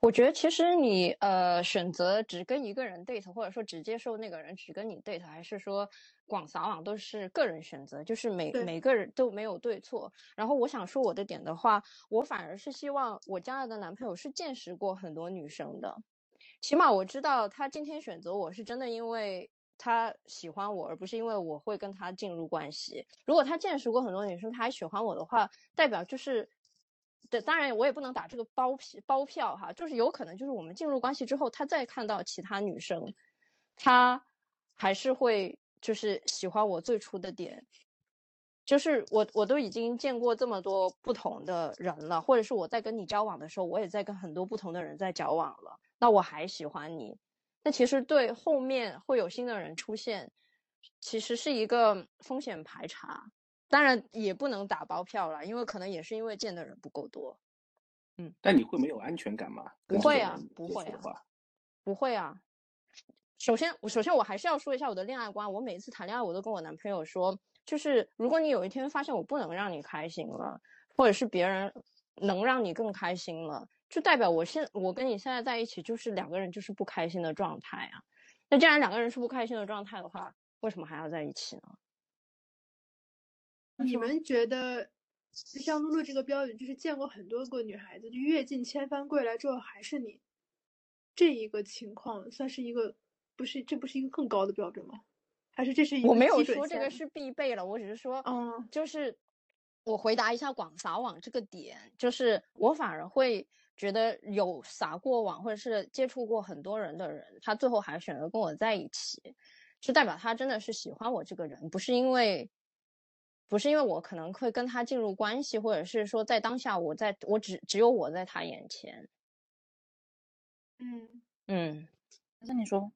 我觉得其实你呃选择只跟一个人 date，或者说只接受那个人只跟你 date，还是说广撒网都是个人选择，就是每每个人都没有对错。然后我想说我的点的话，我反而是希望我将来的男朋友是见识过很多女生的，起码我知道他今天选择我是真的因为他喜欢我，而不是因为我会跟他进入关系。如果他见识过很多女生，他还喜欢我的话，代表就是。对，当然我也不能打这个包皮包票哈，就是有可能就是我们进入关系之后，他再看到其他女生，他还是会就是喜欢我最初的点，就是我我都已经见过这么多不同的人了，或者是我在跟你交往的时候，我也在跟很多不同的人在交往了，那我还喜欢你，那其实对后面会有新的人出现，其实是一个风险排查。当然也不能打包票了，因为可能也是因为见的人不够多。嗯，但你会没有安全感吗？不会啊，不会啊，不会啊。首先，我首先我还是要说一下我的恋爱观。我每一次谈恋爱，我都跟我男朋友说，就是如果你有一天发现我不能让你开心了，或者是别人能让你更开心了，就代表我现我跟你现在在一起就是两个人就是不开心的状态啊。那既然两个人是不开心的状态的话，为什么还要在一起呢？你们觉得，就像露露这个标准，就是见过很多个女孩子，就阅尽千帆归来之后还是你，这一个情况算是一个，不是这不是一个更高的标准吗？还是这是一个我没有说这个是必备了，我只是说，嗯，就是我回答一下广撒网这个点，就是我反而会觉得有撒过网或者是接触过很多人的人，他最后还选择跟我在一起，就代表他真的是喜欢我这个人，不是因为。不是因为我可能会跟他进入关系，或者是说在当下我在我只只有我在他眼前。嗯嗯，那你说？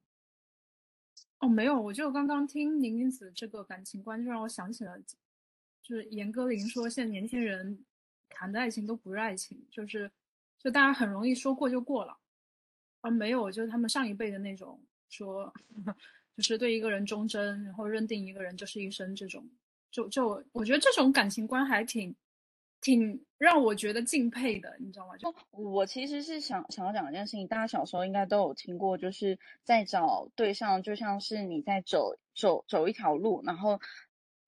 哦，没有，我就刚刚听宁宁子这个感情观，就让我想起了，就是严歌苓说现在年轻人谈的爱情都不是爱情，就是就大家很容易说过就过了，而没有就是他们上一辈的那种说，就是对一个人忠贞，然后认定一个人就是一生这种。就就我觉得这种感情观还挺，挺让我觉得敬佩的，你知道吗？就我其实是想想要讲一件事情，大家小时候应该都有听过，就是在找对象，就像是你在走走走一条路，然后。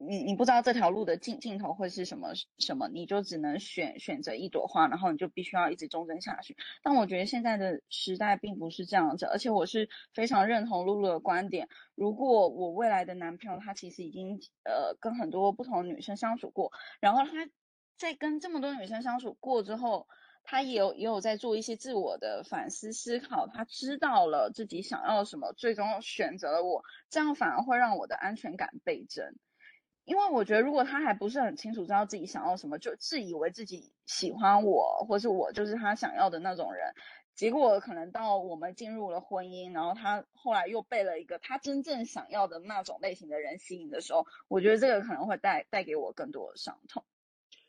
你你不知道这条路的尽尽头会是什么什么，你就只能选选择一朵花，然后你就必须要一直忠贞下去。但我觉得现在的时代并不是这样子，而且我是非常认同露露的观点。如果我未来的男朋友他其实已经呃跟很多不同的女生相处过，然后他在跟这么多女生相处过之后，他也有也有在做一些自我的反思思考，他知道了自己想要什么，最终选择了我，这样反而会让我的安全感倍增。因为我觉得，如果他还不是很清楚知道自己想要什么，就自以为自己喜欢我，或是我就是他想要的那种人，结果可能到我们进入了婚姻，然后他后来又被了一个他真正想要的那种类型的人吸引的时候，我觉得这个可能会带带给我更多的伤痛。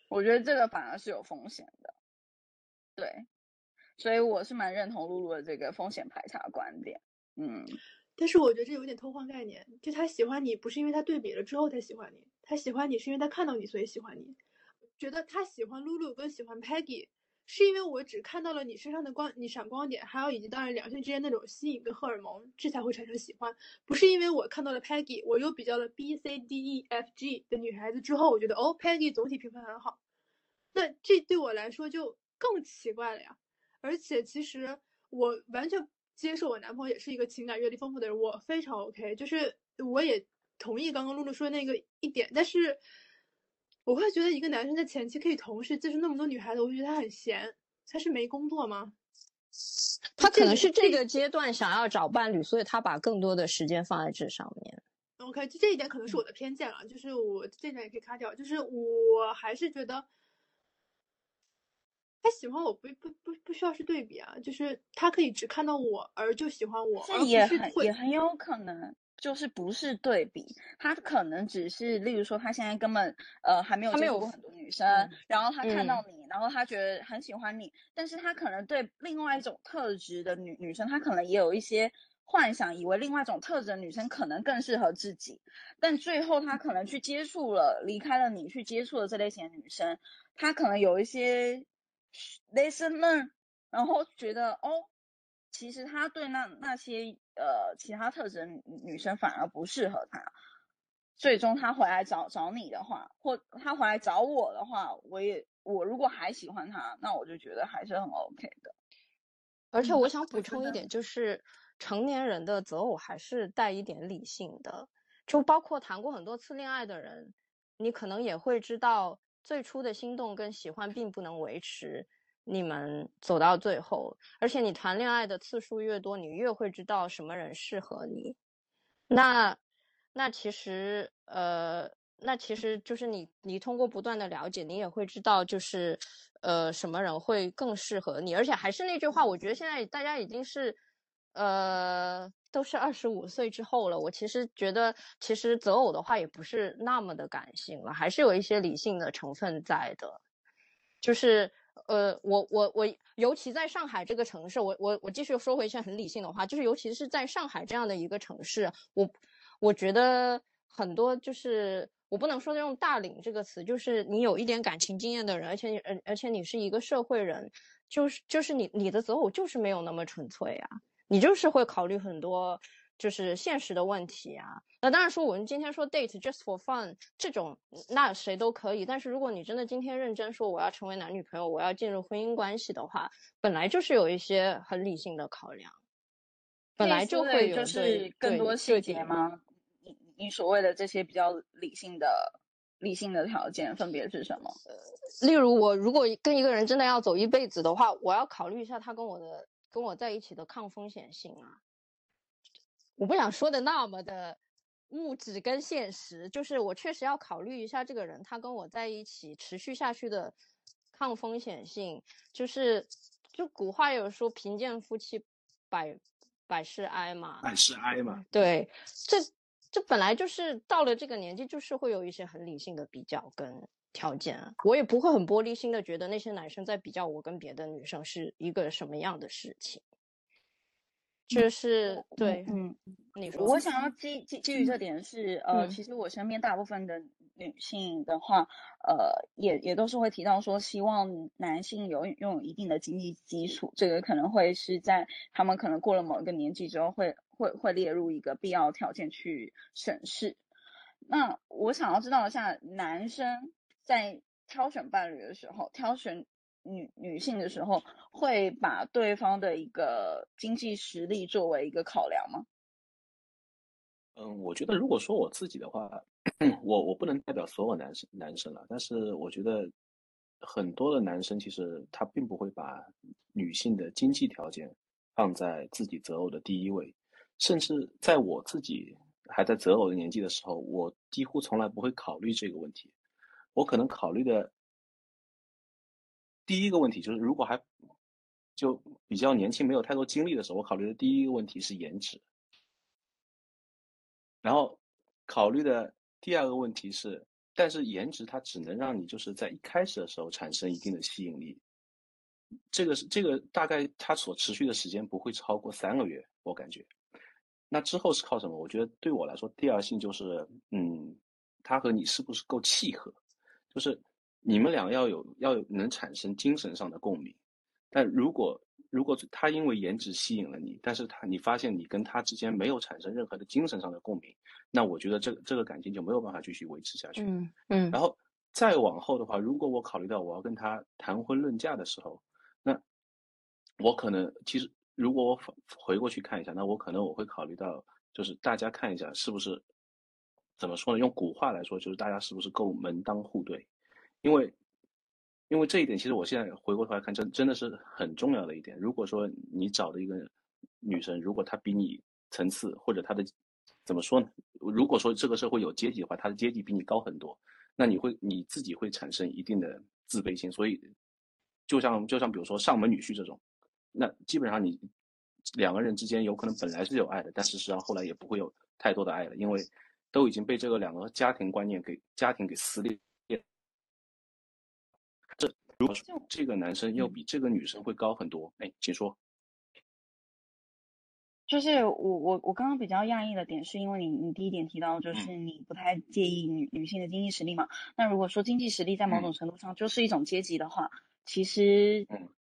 我觉得这个反而是有风险的，对，所以我是蛮认同露露的这个风险排查观点，嗯。但是我觉得这有点偷换概念，就他喜欢你不是因为他对比了之后才喜欢你，他喜欢你是因为他看到你所以喜欢你。觉得他喜欢露露跟喜欢 Peggy，是因为我只看到了你身上的光，你闪光点，还有以及当然两性之间那种吸引跟荷尔蒙，这才会产生喜欢。不是因为我看到了 Peggy，我又比较了 B C D E F G 的女孩子之后，我觉得哦 Peggy 总体评分很好。那这对我来说就更奇怪了呀。而且其实我完全接受我男朋友也是一个情感阅历丰富的人，我非常 OK，就是我也同意刚刚露露说那个一点，但是我会觉得一个男生在前期可以同时接触那么多女孩子，我会觉得他很闲，他是没工作吗？他可能是这个阶段想要找伴侣，所以他把更多的时间放在这上面。OK，就这一点可能是我的偏见了，就是我这点也可以卡掉。就是我还是觉得他喜欢我不不不不需要是对比啊，就是他可以只看到我而就喜欢我，这也很也很有可能就是不是对比，他可能只是例如说他现在根本呃还没有接触过很多女生，然后他看到你，然后他觉得很喜欢你，但是他可能对另外一种特质的女女生，他可能也有一些。幻想以为另外一种特质的女生可能更适合自己，但最后他可能去接触了，离开了你去接触了这类型的女生，他可能有一些 lesson learn，然后觉得哦，其实他对那那些呃其他特质的女生反而不适合他，最终他回来找找你的话，或他回来找我的话，我也我如果还喜欢他，那我就觉得还是很 OK 的。而且我想补充一点就是。成年人的择偶还是带一点理性的，就包括谈过很多次恋爱的人，你可能也会知道，最初的心动跟喜欢并不能维持你们走到最后。而且你谈恋爱的次数越多，你越会知道什么人适合你。那那其实呃，那其实就是你你通过不断的了解，你也会知道就是呃什么人会更适合你。而且还是那句话，我觉得现在大家已经是。呃，都是二十五岁之后了，我其实觉得，其实择偶的话也不是那么的感性了，还是有一些理性的成分在的。就是，呃，我我我，尤其在上海这个城市，我我我继续说回一些很理性的话，就是尤其是在上海这样的一个城市，我我觉得很多就是，我不能说用大龄这个词，就是你有一点感情经验的人，而且而而且你是一个社会人，就是就是你你的择偶就是没有那么纯粹啊。你就是会考虑很多，就是现实的问题啊。那当然说，我们今天说 date just for fun 这种，那谁都可以。但是如果你真的今天认真说我要成为男女朋友，我要进入婚姻关系的话，本来就是有一些很理性的考量，本来就会有就是更多细节吗？你你所谓的这些比较理性的理性的条件分别是什么？例如我如果跟一个人真的要走一辈子的话，我要考虑一下他跟我的。跟我在一起的抗风险性啊，我不想说的那么的物质跟现实，就是我确实要考虑一下这个人他跟我在一起持续下去的抗风险性，就是就古话有说贫贱夫妻百百事哀嘛，百事哀嘛，对，这这本来就是到了这个年纪，就是会有一些很理性的比较跟。条件啊，我也不会很玻璃心的觉得那些男生在比较我跟别的女生是一个什么样的事情。就是对，嗯，你说，我想要基基基于这点是，呃，其实我身边大部分的女性的话，呃，也也都是会提到说，希望男性有拥有一定的经济基础，这个可能会是在他们可能过了某一个年纪之后，会会会列入一个必要条件去审视。那我想要知道一下，男生。在挑选伴侣的时候，挑选女女性的时候，会把对方的一个经济实力作为一个考量吗？嗯，我觉得如果说我自己的话，我我不能代表所有男生男生了，但是我觉得很多的男生其实他并不会把女性的经济条件放在自己择偶的第一位，甚至在我自己还在择偶的年纪的时候，我几乎从来不会考虑这个问题。我可能考虑的第一个问题就是，如果还就比较年轻、没有太多经历的时候，我考虑的第一个问题是颜值。然后考虑的第二个问题是，但是颜值它只能让你就是在一开始的时候产生一定的吸引力。这个是这个大概它所持续的时间不会超过三个月，我感觉。那之后是靠什么？我觉得对我来说，第二性就是，嗯，他和你是不是够契合。就是你们俩要有要有能产生精神上的共鸣，但如果如果他因为颜值吸引了你，但是他你发现你跟他之间没有产生任何的精神上的共鸣，那我觉得这个这个感情就没有办法继续维持下去。嗯嗯。然后再往后的话，如果我考虑到我要跟他谈婚论嫁的时候，那我可能其实如果我回过去看一下，那我可能我会考虑到，就是大家看一下是不是怎么说呢？用古话来说，就是大家是不是够门当户对？因为因为这一点，其实我现在回过头来看，真真的是很重要的一点。如果说你找的一个女生，如果她比你层次或者她的怎么说呢？如果说这个社会有阶级的话，她的阶级比你高很多，那你会你自己会产生一定的自卑心。所以，就像就像比如说上门女婿这种，那基本上你两个人之间有可能本来是有爱的，但事实上后来也不会有太多的爱了，因为都已经被这个两个家庭观念给家庭给撕裂。这如果说这个男生要比这个女生会高很多，哎，请说。就是我我我刚刚比较讶异的点，是因为你你第一点提到就是你不太介意女女性的经济实力嘛？那如果说经济实力在某种程度上就是一种阶级的话，其实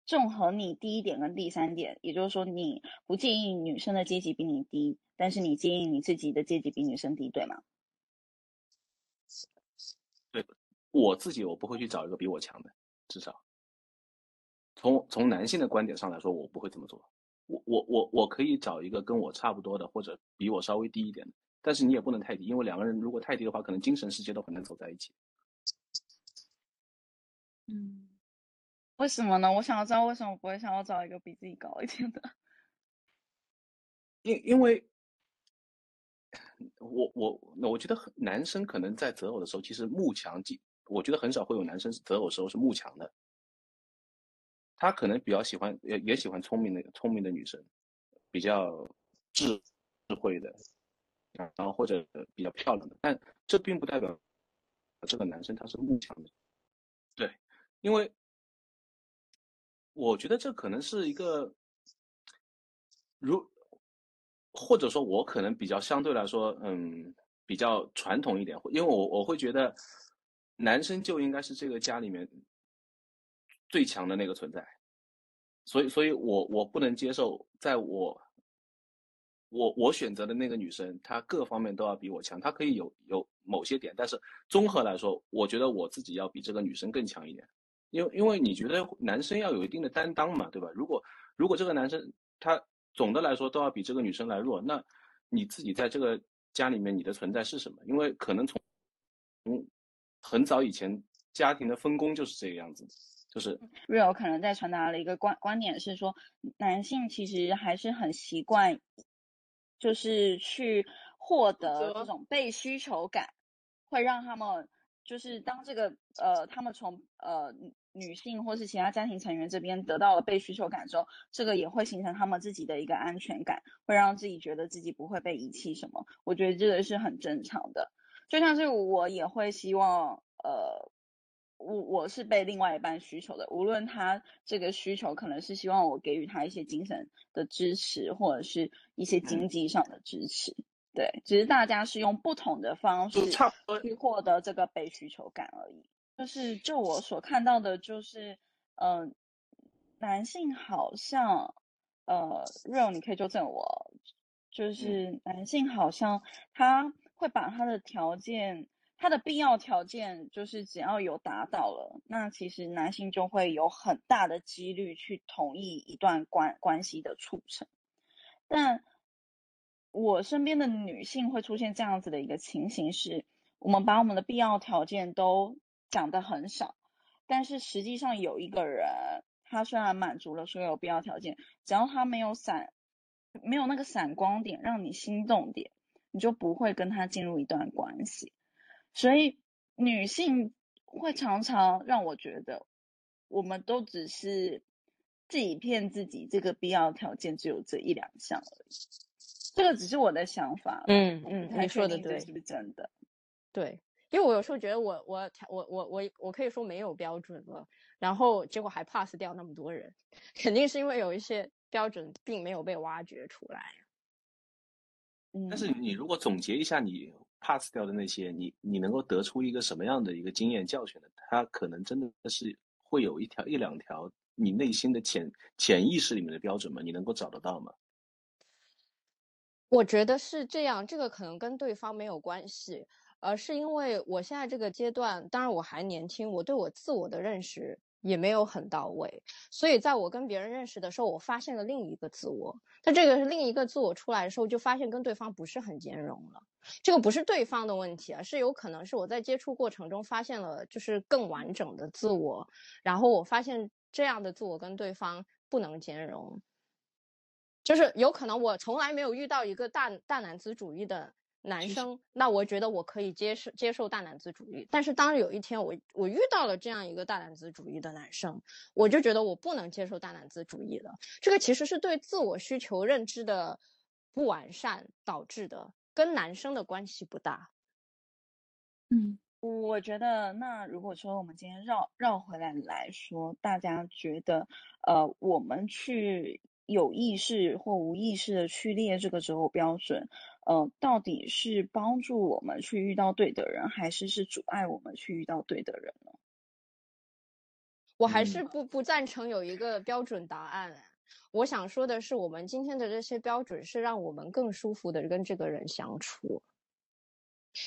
综合你第一点跟第三点，也就是说你不介意女生的阶级比你低，但是你介意你自己的阶级比女生低，对吗？对，我自己我不会去找一个比我强的，至少从从男性的观点上来说，我不会这么做。我我我我可以找一个跟我差不多的，或者比我稍微低一点的，但是你也不能太低，因为两个人如果太低的话，可能精神世界都很难走在一起。嗯，为什么呢？我想要知道为什么不会想要找一个比自己高一点的。因因为，我我我觉得男生可能在择偶的时候，其实慕强，我觉得很少会有男生择偶时候是慕强的。他可能比较喜欢，也也喜欢聪明的聪明的女生，比较智智慧的，然后或者比较漂亮的，但这并不代表这个男生他是慕强的，对，因为我觉得这可能是一个，如或者说我可能比较相对来说，嗯，比较传统一点，因为我我会觉得男生就应该是这个家里面。最强的那个存在，所以，所以我我不能接受，在我我我选择的那个女生，她各方面都要比我强。她可以有有某些点，但是综合来说，我觉得我自己要比这个女生更强一点。因为因为你觉得男生要有一定的担当嘛，对吧？如果如果这个男生他总的来说都要比这个女生来弱，那你自己在这个家里面你的存在是什么？因为可能从嗯很早以前家庭的分工就是这个样子。就是 real 可能在传达了一个观观点是说，男性其实还是很习惯，就是去获得这种被需求感，会让他们就是当这个呃他们从呃女性或是其他家庭成员这边得到了被需求感之后，这个也会形成他们自己的一个安全感，会让自己觉得自己不会被遗弃什么。我觉得这个是很正常的，就像是我也会希望呃。我我是被另外一半需求的，无论他这个需求可能是希望我给予他一些精神的支持，或者是一些经济上的支持，对，只是大家是用不同的方式去获得这个被需求感而已。就是就我所看到的，就是嗯，男性好像呃，real 你可以纠正我，就是男性好像他会把他的条件。他的必要条件就是只要有达到了，那其实男性就会有很大的几率去同意一段关关系的促成。但我身边的女性会出现这样子的一个情形是，我们把我们的必要条件都讲得很少，但是实际上有一个人，他虽然满足了所有必要条件，只要他没有闪，没有那个闪光点让你心动点，你就不会跟他进入一段关系。所以女性会常常让我觉得，我们都只是自己骗自己，这个必要条件只有这一两项而已。这个只是我的想法。嗯嗯，你说的对，是不是真的？对，因为我有时候觉得我我我我我我可以说没有标准了，然后结果还 pass 掉那么多人，肯定是因为有一些标准并没有被挖掘出来。但是你如果总结一下你。pass 掉的那些，你你能够得出一个什么样的一个经验教训呢？它可能真的是会有一条一两条你内心的潜潜意识里面的标准吗？你能够找得到吗？我觉得是这样，这个可能跟对方没有关系，而，是因为我现在这个阶段，当然我还年轻，我对我自我的认识也没有很到位，所以在我跟别人认识的时候，我发现了另一个自我。但这个是另一个自我出来的时候，就发现跟对方不是很兼容了。这个不是对方的问题啊，是有可能是我在接触过程中发现了就是更完整的自我，然后我发现这样的自我跟对方不能兼容，就是有可能我从来没有遇到一个大大男子主义的。男生，那我觉得我可以接受接受大男子主义，但是当有一天我我遇到了这样一个大男子主义的男生，我就觉得我不能接受大男子主义了。这个其实是对自我需求认知的不完善导致的，跟男生的关系不大。嗯，我觉得那如果说我们今天绕绕回来来说，大家觉得呃，我们去有意识或无意识的去列这个择偶标准。呃，到底是帮助我们去遇到对的人，还是是阻碍我们去遇到对的人呢？我还是不不赞成有一个标准答案。我想说的是，我们今天的这些标准是让我们更舒服的跟这个人相处，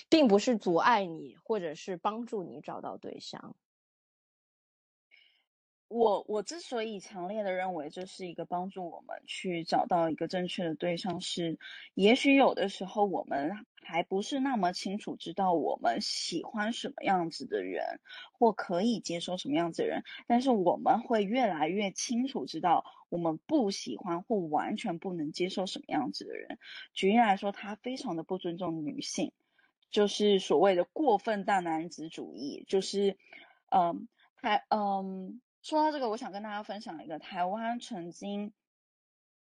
并不是阻碍你，或者是帮助你找到对象。我我之所以强烈的认为这是一个帮助我们去找到一个正确的对象，是也许有的时候我们还不是那么清楚知道我们喜欢什么样子的人，或可以接受什么样子的人，但是我们会越来越清楚知道我们不喜欢或完全不能接受什么样子的人。举例来说，他非常的不尊重女性，就是所谓的过分大男子主义，就是嗯，还嗯。说到这个，我想跟大家分享一个台湾曾经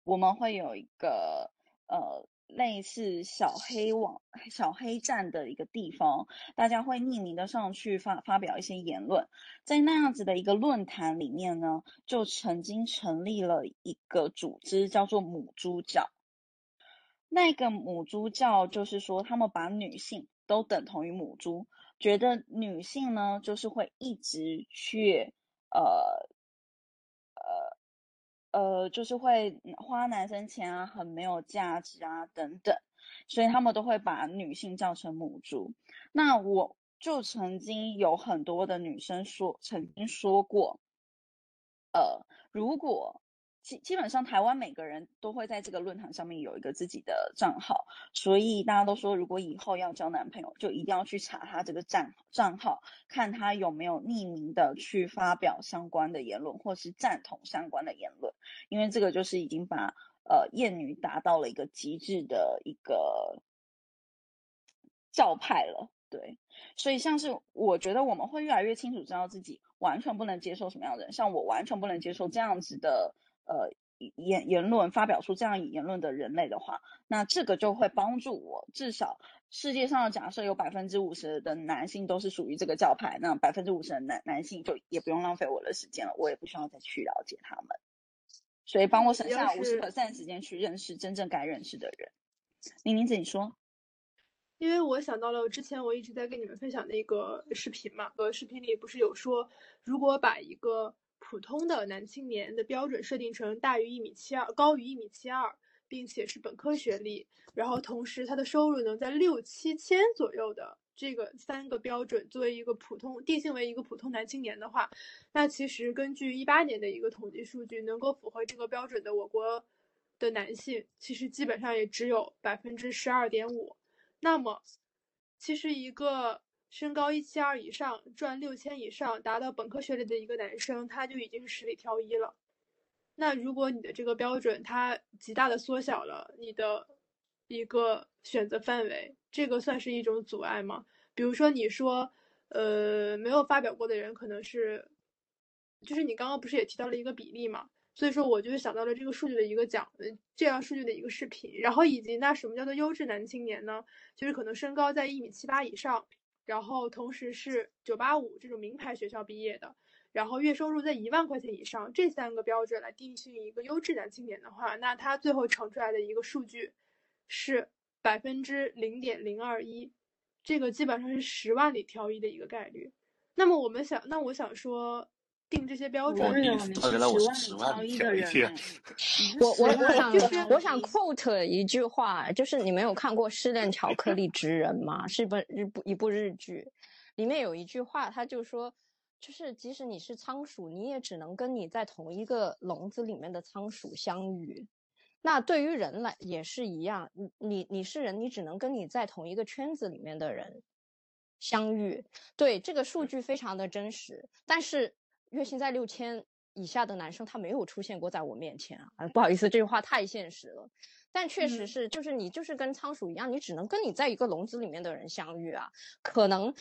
我们会有一个呃类似小黑网、小黑站的一个地方，大家会匿名的上去发发表一些言论，在那样子的一个论坛里面呢，就曾经成立了一个组织，叫做母猪教。那个母猪教就是说，他们把女性都等同于母猪，觉得女性呢就是会一直去。呃，呃，呃，就是会花男生钱啊，很没有价值啊，等等，所以他们都会把女性叫成母猪。那我就曾经有很多的女生说，曾经说过，呃，如果。基基本上，台湾每个人都会在这个论坛上面有一个自己的账号，所以大家都说，如果以后要交男朋友，就一定要去查他这个账账号，看他有没有匿名的去发表相关的言论，或是赞同相关的言论，因为这个就是已经把呃艳女达到了一个极致的一个教派了。对，所以像是我觉得我们会越来越清楚知道自己完全不能接受什么样的人，像我完全不能接受这样子的。呃，言言论发表出这样言论的人类的话，那这个就会帮助我。至少世界上的假设有百分之五十的男性都是属于这个教派，那百分之五十的男男性就也不用浪费我的时间了，我也不需要再去了解他们，所以帮我省下五十 percent 时间去认识真正该认识的人。玲玲子，你说？因为我想到了之前我一直在跟你们分享的一个视频嘛，呃，视频里不是有说，如果把一个普通的男青年的标准设定成大于一米七二，高于一米七二，并且是本科学历，然后同时他的收入能在六七千左右的这个三个标准作为一个普通定性为一个普通男青年的话，那其实根据一八年的一个统计数据，能够符合这个标准的我国的男性，其实基本上也只有百分之十二点五。那么，其实一个。身高一七二以上，赚六千以上，达到本科学历的一个男生，他就已经是十里挑一了。那如果你的这个标准，它极大的缩小了你的一个选择范围，这个算是一种阻碍吗？比如说，你说，呃，没有发表过的人，可能是，就是你刚刚不是也提到了一个比例嘛？所以说，我就是想到了这个数据的一个讲，这样数据的一个视频，然后以及那什么叫做优质男青年呢？就是可能身高在一米七八以上。然后同时是九八五这种名牌学校毕业的，然后月收入在一万块钱以上，这三个标准来定性一个优质男青年的话，那他最后乘出来的一个数据是百分之零点零二一，这个基本上是十万里挑一的一个概率。那么我们想，那我想说，定这些标哦准。我是十10万交易条一天 的人我我我想就是我想 quote 一句话，就是你没有看过《失恋巧克力职人》吗？是一本日部一部日剧，里面有一句话，他就说，就是即使你是仓鼠，你也只能跟你在同一个笼子里面的仓鼠相遇。那对于人来也是一样，你你你是人，你只能跟你在同一个圈子里面的人相遇。对，这个数据非常的真实，但是月薪在六千以下的男生他没有出现过在我面前啊，啊不好意思，这句话太现实了。但确实嗯是，就是你就是跟仓鼠一样，你只能跟你在一个笼子里面的人相遇啊。可能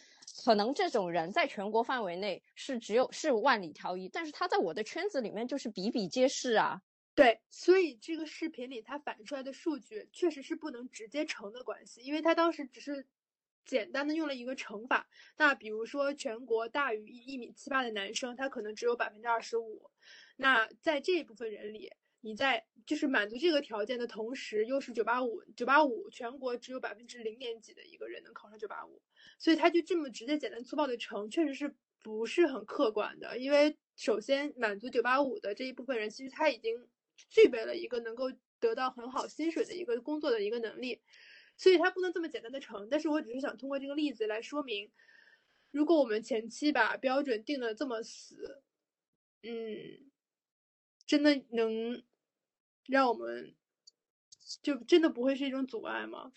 可能这种人在全国范围内是只有是万里挑一，但是他在我的圈子里面就是比比皆是啊。对，所以这个视频里他反映出来的数据确实是不能直接乘的关系，因为他当时只是简单的用了一个乘法。那比如说全国大于一一米七八的男生，他可能只有百分之二十五。那在这一部分人里，你在就是满足这个条件的同时，又是九八五，九八五全国只有百分之零点几的一个人能考上九八五，所以他就这么直接简单粗暴的乘，确实是不是很客观的。因为首先满足九八五的这一部分人，其实他已经具备了一个能够得到很好薪水的一个工作的一个能力，所以他不能这么简单的乘。但是我只是想通过这个例子来说明，如果我们前期把标准定的这么死，嗯，真的能让我们就真的不会是一种阻碍吗？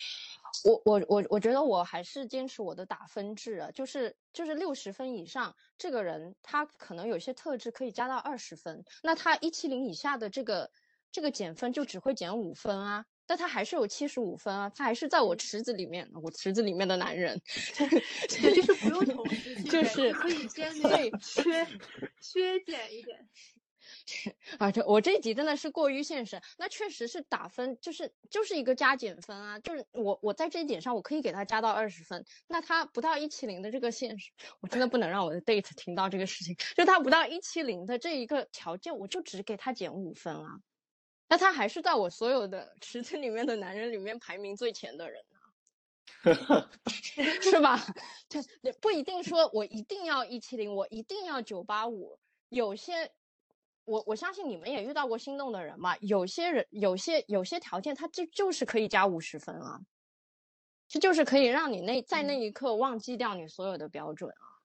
我我我我觉得我还是坚持我的打分制啊，就是就是六十分以上，这个人他可能有些特质可以加到二十分，那他一七零以下的这个这个减分就只会减五分啊，但他还是有七十五分啊，他还是在我池子里面，我池子里面的男人，对，就是不用 同时就是可以先所以削削减一点。啊，这我这一集真的是过于现实。那确实是打分，就是就是一个加减分啊，就是我我在这一点上我可以给他加到二十分。那他不到一七零的这个现实，我真的不能让我的 date 听到这个事情。就他不到一七零的这一个条件，我就只给他减五分啊。那他还是在我所有的池子里面的男人里面排名最前的人啊，是吧？就，不一定说我一定要一七零，我一定要九八五，有些。我我相信你们也遇到过心动的人嘛，有些人有些有些条件，他就就是可以加五十分啊，这就是可以让你那在那一刻忘记掉你所有的标准啊。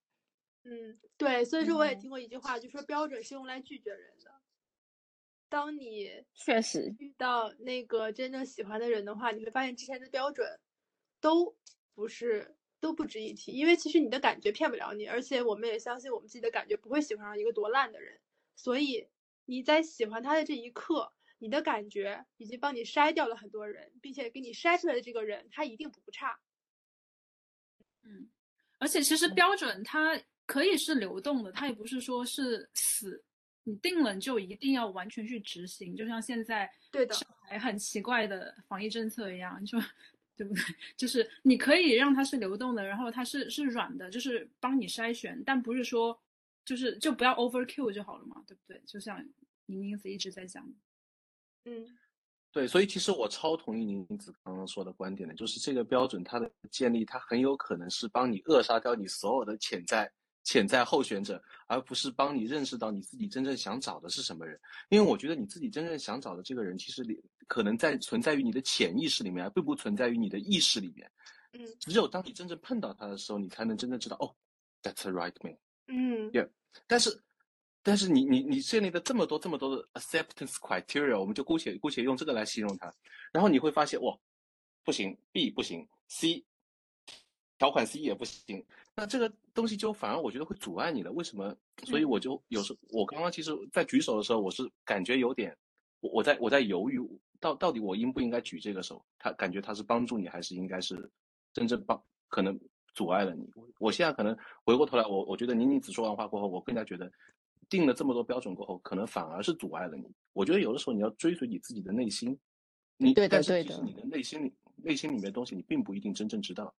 嗯，对，所以说我也嗯听过一句话，就说标准是用来拒绝人的。当你确实，遇到那个真正喜欢的人的话，你会发现之前的标准都不是都不值一提，因为其实你的感觉骗不了你，而且我们也相信我们自己的感觉不会喜欢上一个多烂的人，所以你在喜欢他的这一刻，你的感觉已经帮你筛掉了很多人，并且给你筛出来的这个人，他一定不差。嗯，而且其实标准它可以是流动的，它也不是说是死，你定了你就一定要完全去执行，就像现在对的上海很奇怪的防疫政策一样，就对不对？就是你可以让它是流动的，然后它是是软的，就是帮你筛选，但不是说就是就不要 overkill 就好了嘛，对不对？就像宁宁子一直在讲的。嗯，对，所以其实我超同意宁子刚刚说的观点的，就是这个标准它的建立，它很有可能是帮你扼杀掉你所有的潜在潜在候选者，而不是帮你认识到你自己真正想找的是什么人。因为我觉得你自己真正想找的这个人，其实里可能在存在于你的潜意识里面，而并不存在于你的意识里面。嗯只有当你真正碰到他的时候，你才能真正知道，哦，that's the right man。嗯 Yeah，但是，但是你你你建立的这么多这么多的 acceptance criteria，我们就姑且姑且用这个来形容它，然后你会发现哇，不行，B 不行，C 条款 C 也不行，那这个东西就反而我觉得会阻碍你了。为什么？所以我就有时我刚刚其实在举手的时候，我是感觉有点，我我在我在犹豫，到到底我应不应该举这个手？他感觉他是帮助你，还是应该是真正帮可能阻碍了你？我我现在可能回过头来，我我觉得宁宁子说完话过后，我更加觉得定了这么多标准过后，可能反而是阻碍了你。我觉得有的时候你要追随你自己的内心，你对的但是对的其实你的内心里内心里面的东西，你并不一定真正知道。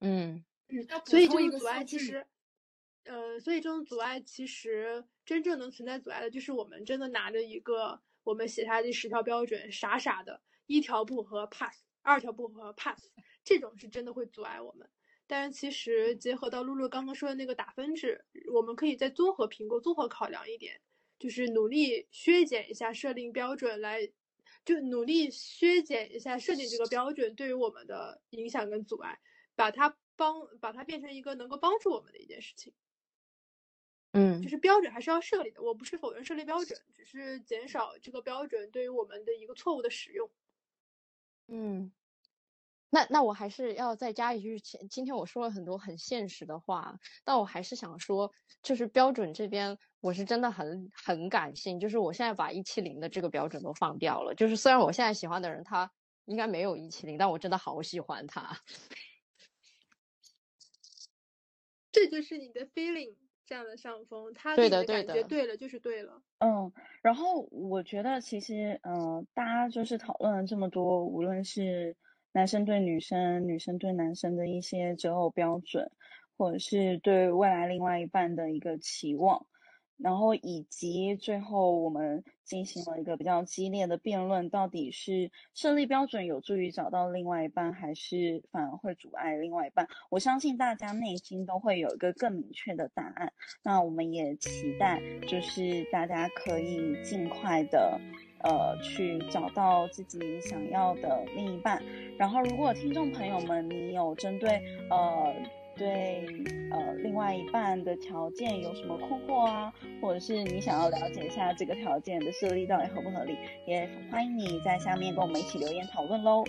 嗯嗯要，补所以这个种阻碍其实，呃，所以这种阻碍其实真正能存在阻碍的，就是我们真的拿着一个我们写下这十条标准，傻傻的一条不合 pass，二条不合 pass，这种是真的会阻碍我们。但是其实结合到露露刚刚说的那个打分制，我们可以再综合评估、综合考量一点，就是努力削减一下设定标准来，就努力削减一下设定这个标准对于我们的影响跟阻碍，把它帮把它变成一个能够帮助我们的一件事情。嗯就是标准还是要设立的，我不是否认设立标准，只是减少这个标准对于我们的一个错误的使用。嗯，那那我还是要再加一句，前今天我说了很多很现实的话，但我还是想说，就是标准这边我是真的很很感性，就是我现在把一七零的这个标准都放掉了，就是虽然我现在喜欢的人他应该没有一七零，但我真的好喜欢他。这就是你的 feeling 占了上风，他对的感觉对了就是对了。嗯，然后我觉得其实，嗯、大家就是讨论了这么多，无论是男生对女生、女生对男生的一些择偶标准，或者是对未来另外一半的一个期望，然后以及最后我们进行了一个比较激烈的辩论，到底是设立标准有助于找到另外一半，还是反而会阻碍另外一半？我相信大家内心都会有一个更明确的答案。那我们也期待，就是大家可以尽快的，呃，去找到自己想要的另一半。然后，如果听众朋友们你有针对呃对呃另外一半的条件有什么困惑啊，或者是你想要了解一下这个条件的设立到底合不合理，也欢迎你在下面跟我们一起留言讨论喽。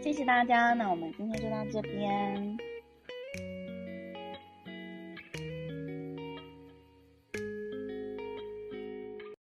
谢谢大家，那我们今天就到这边。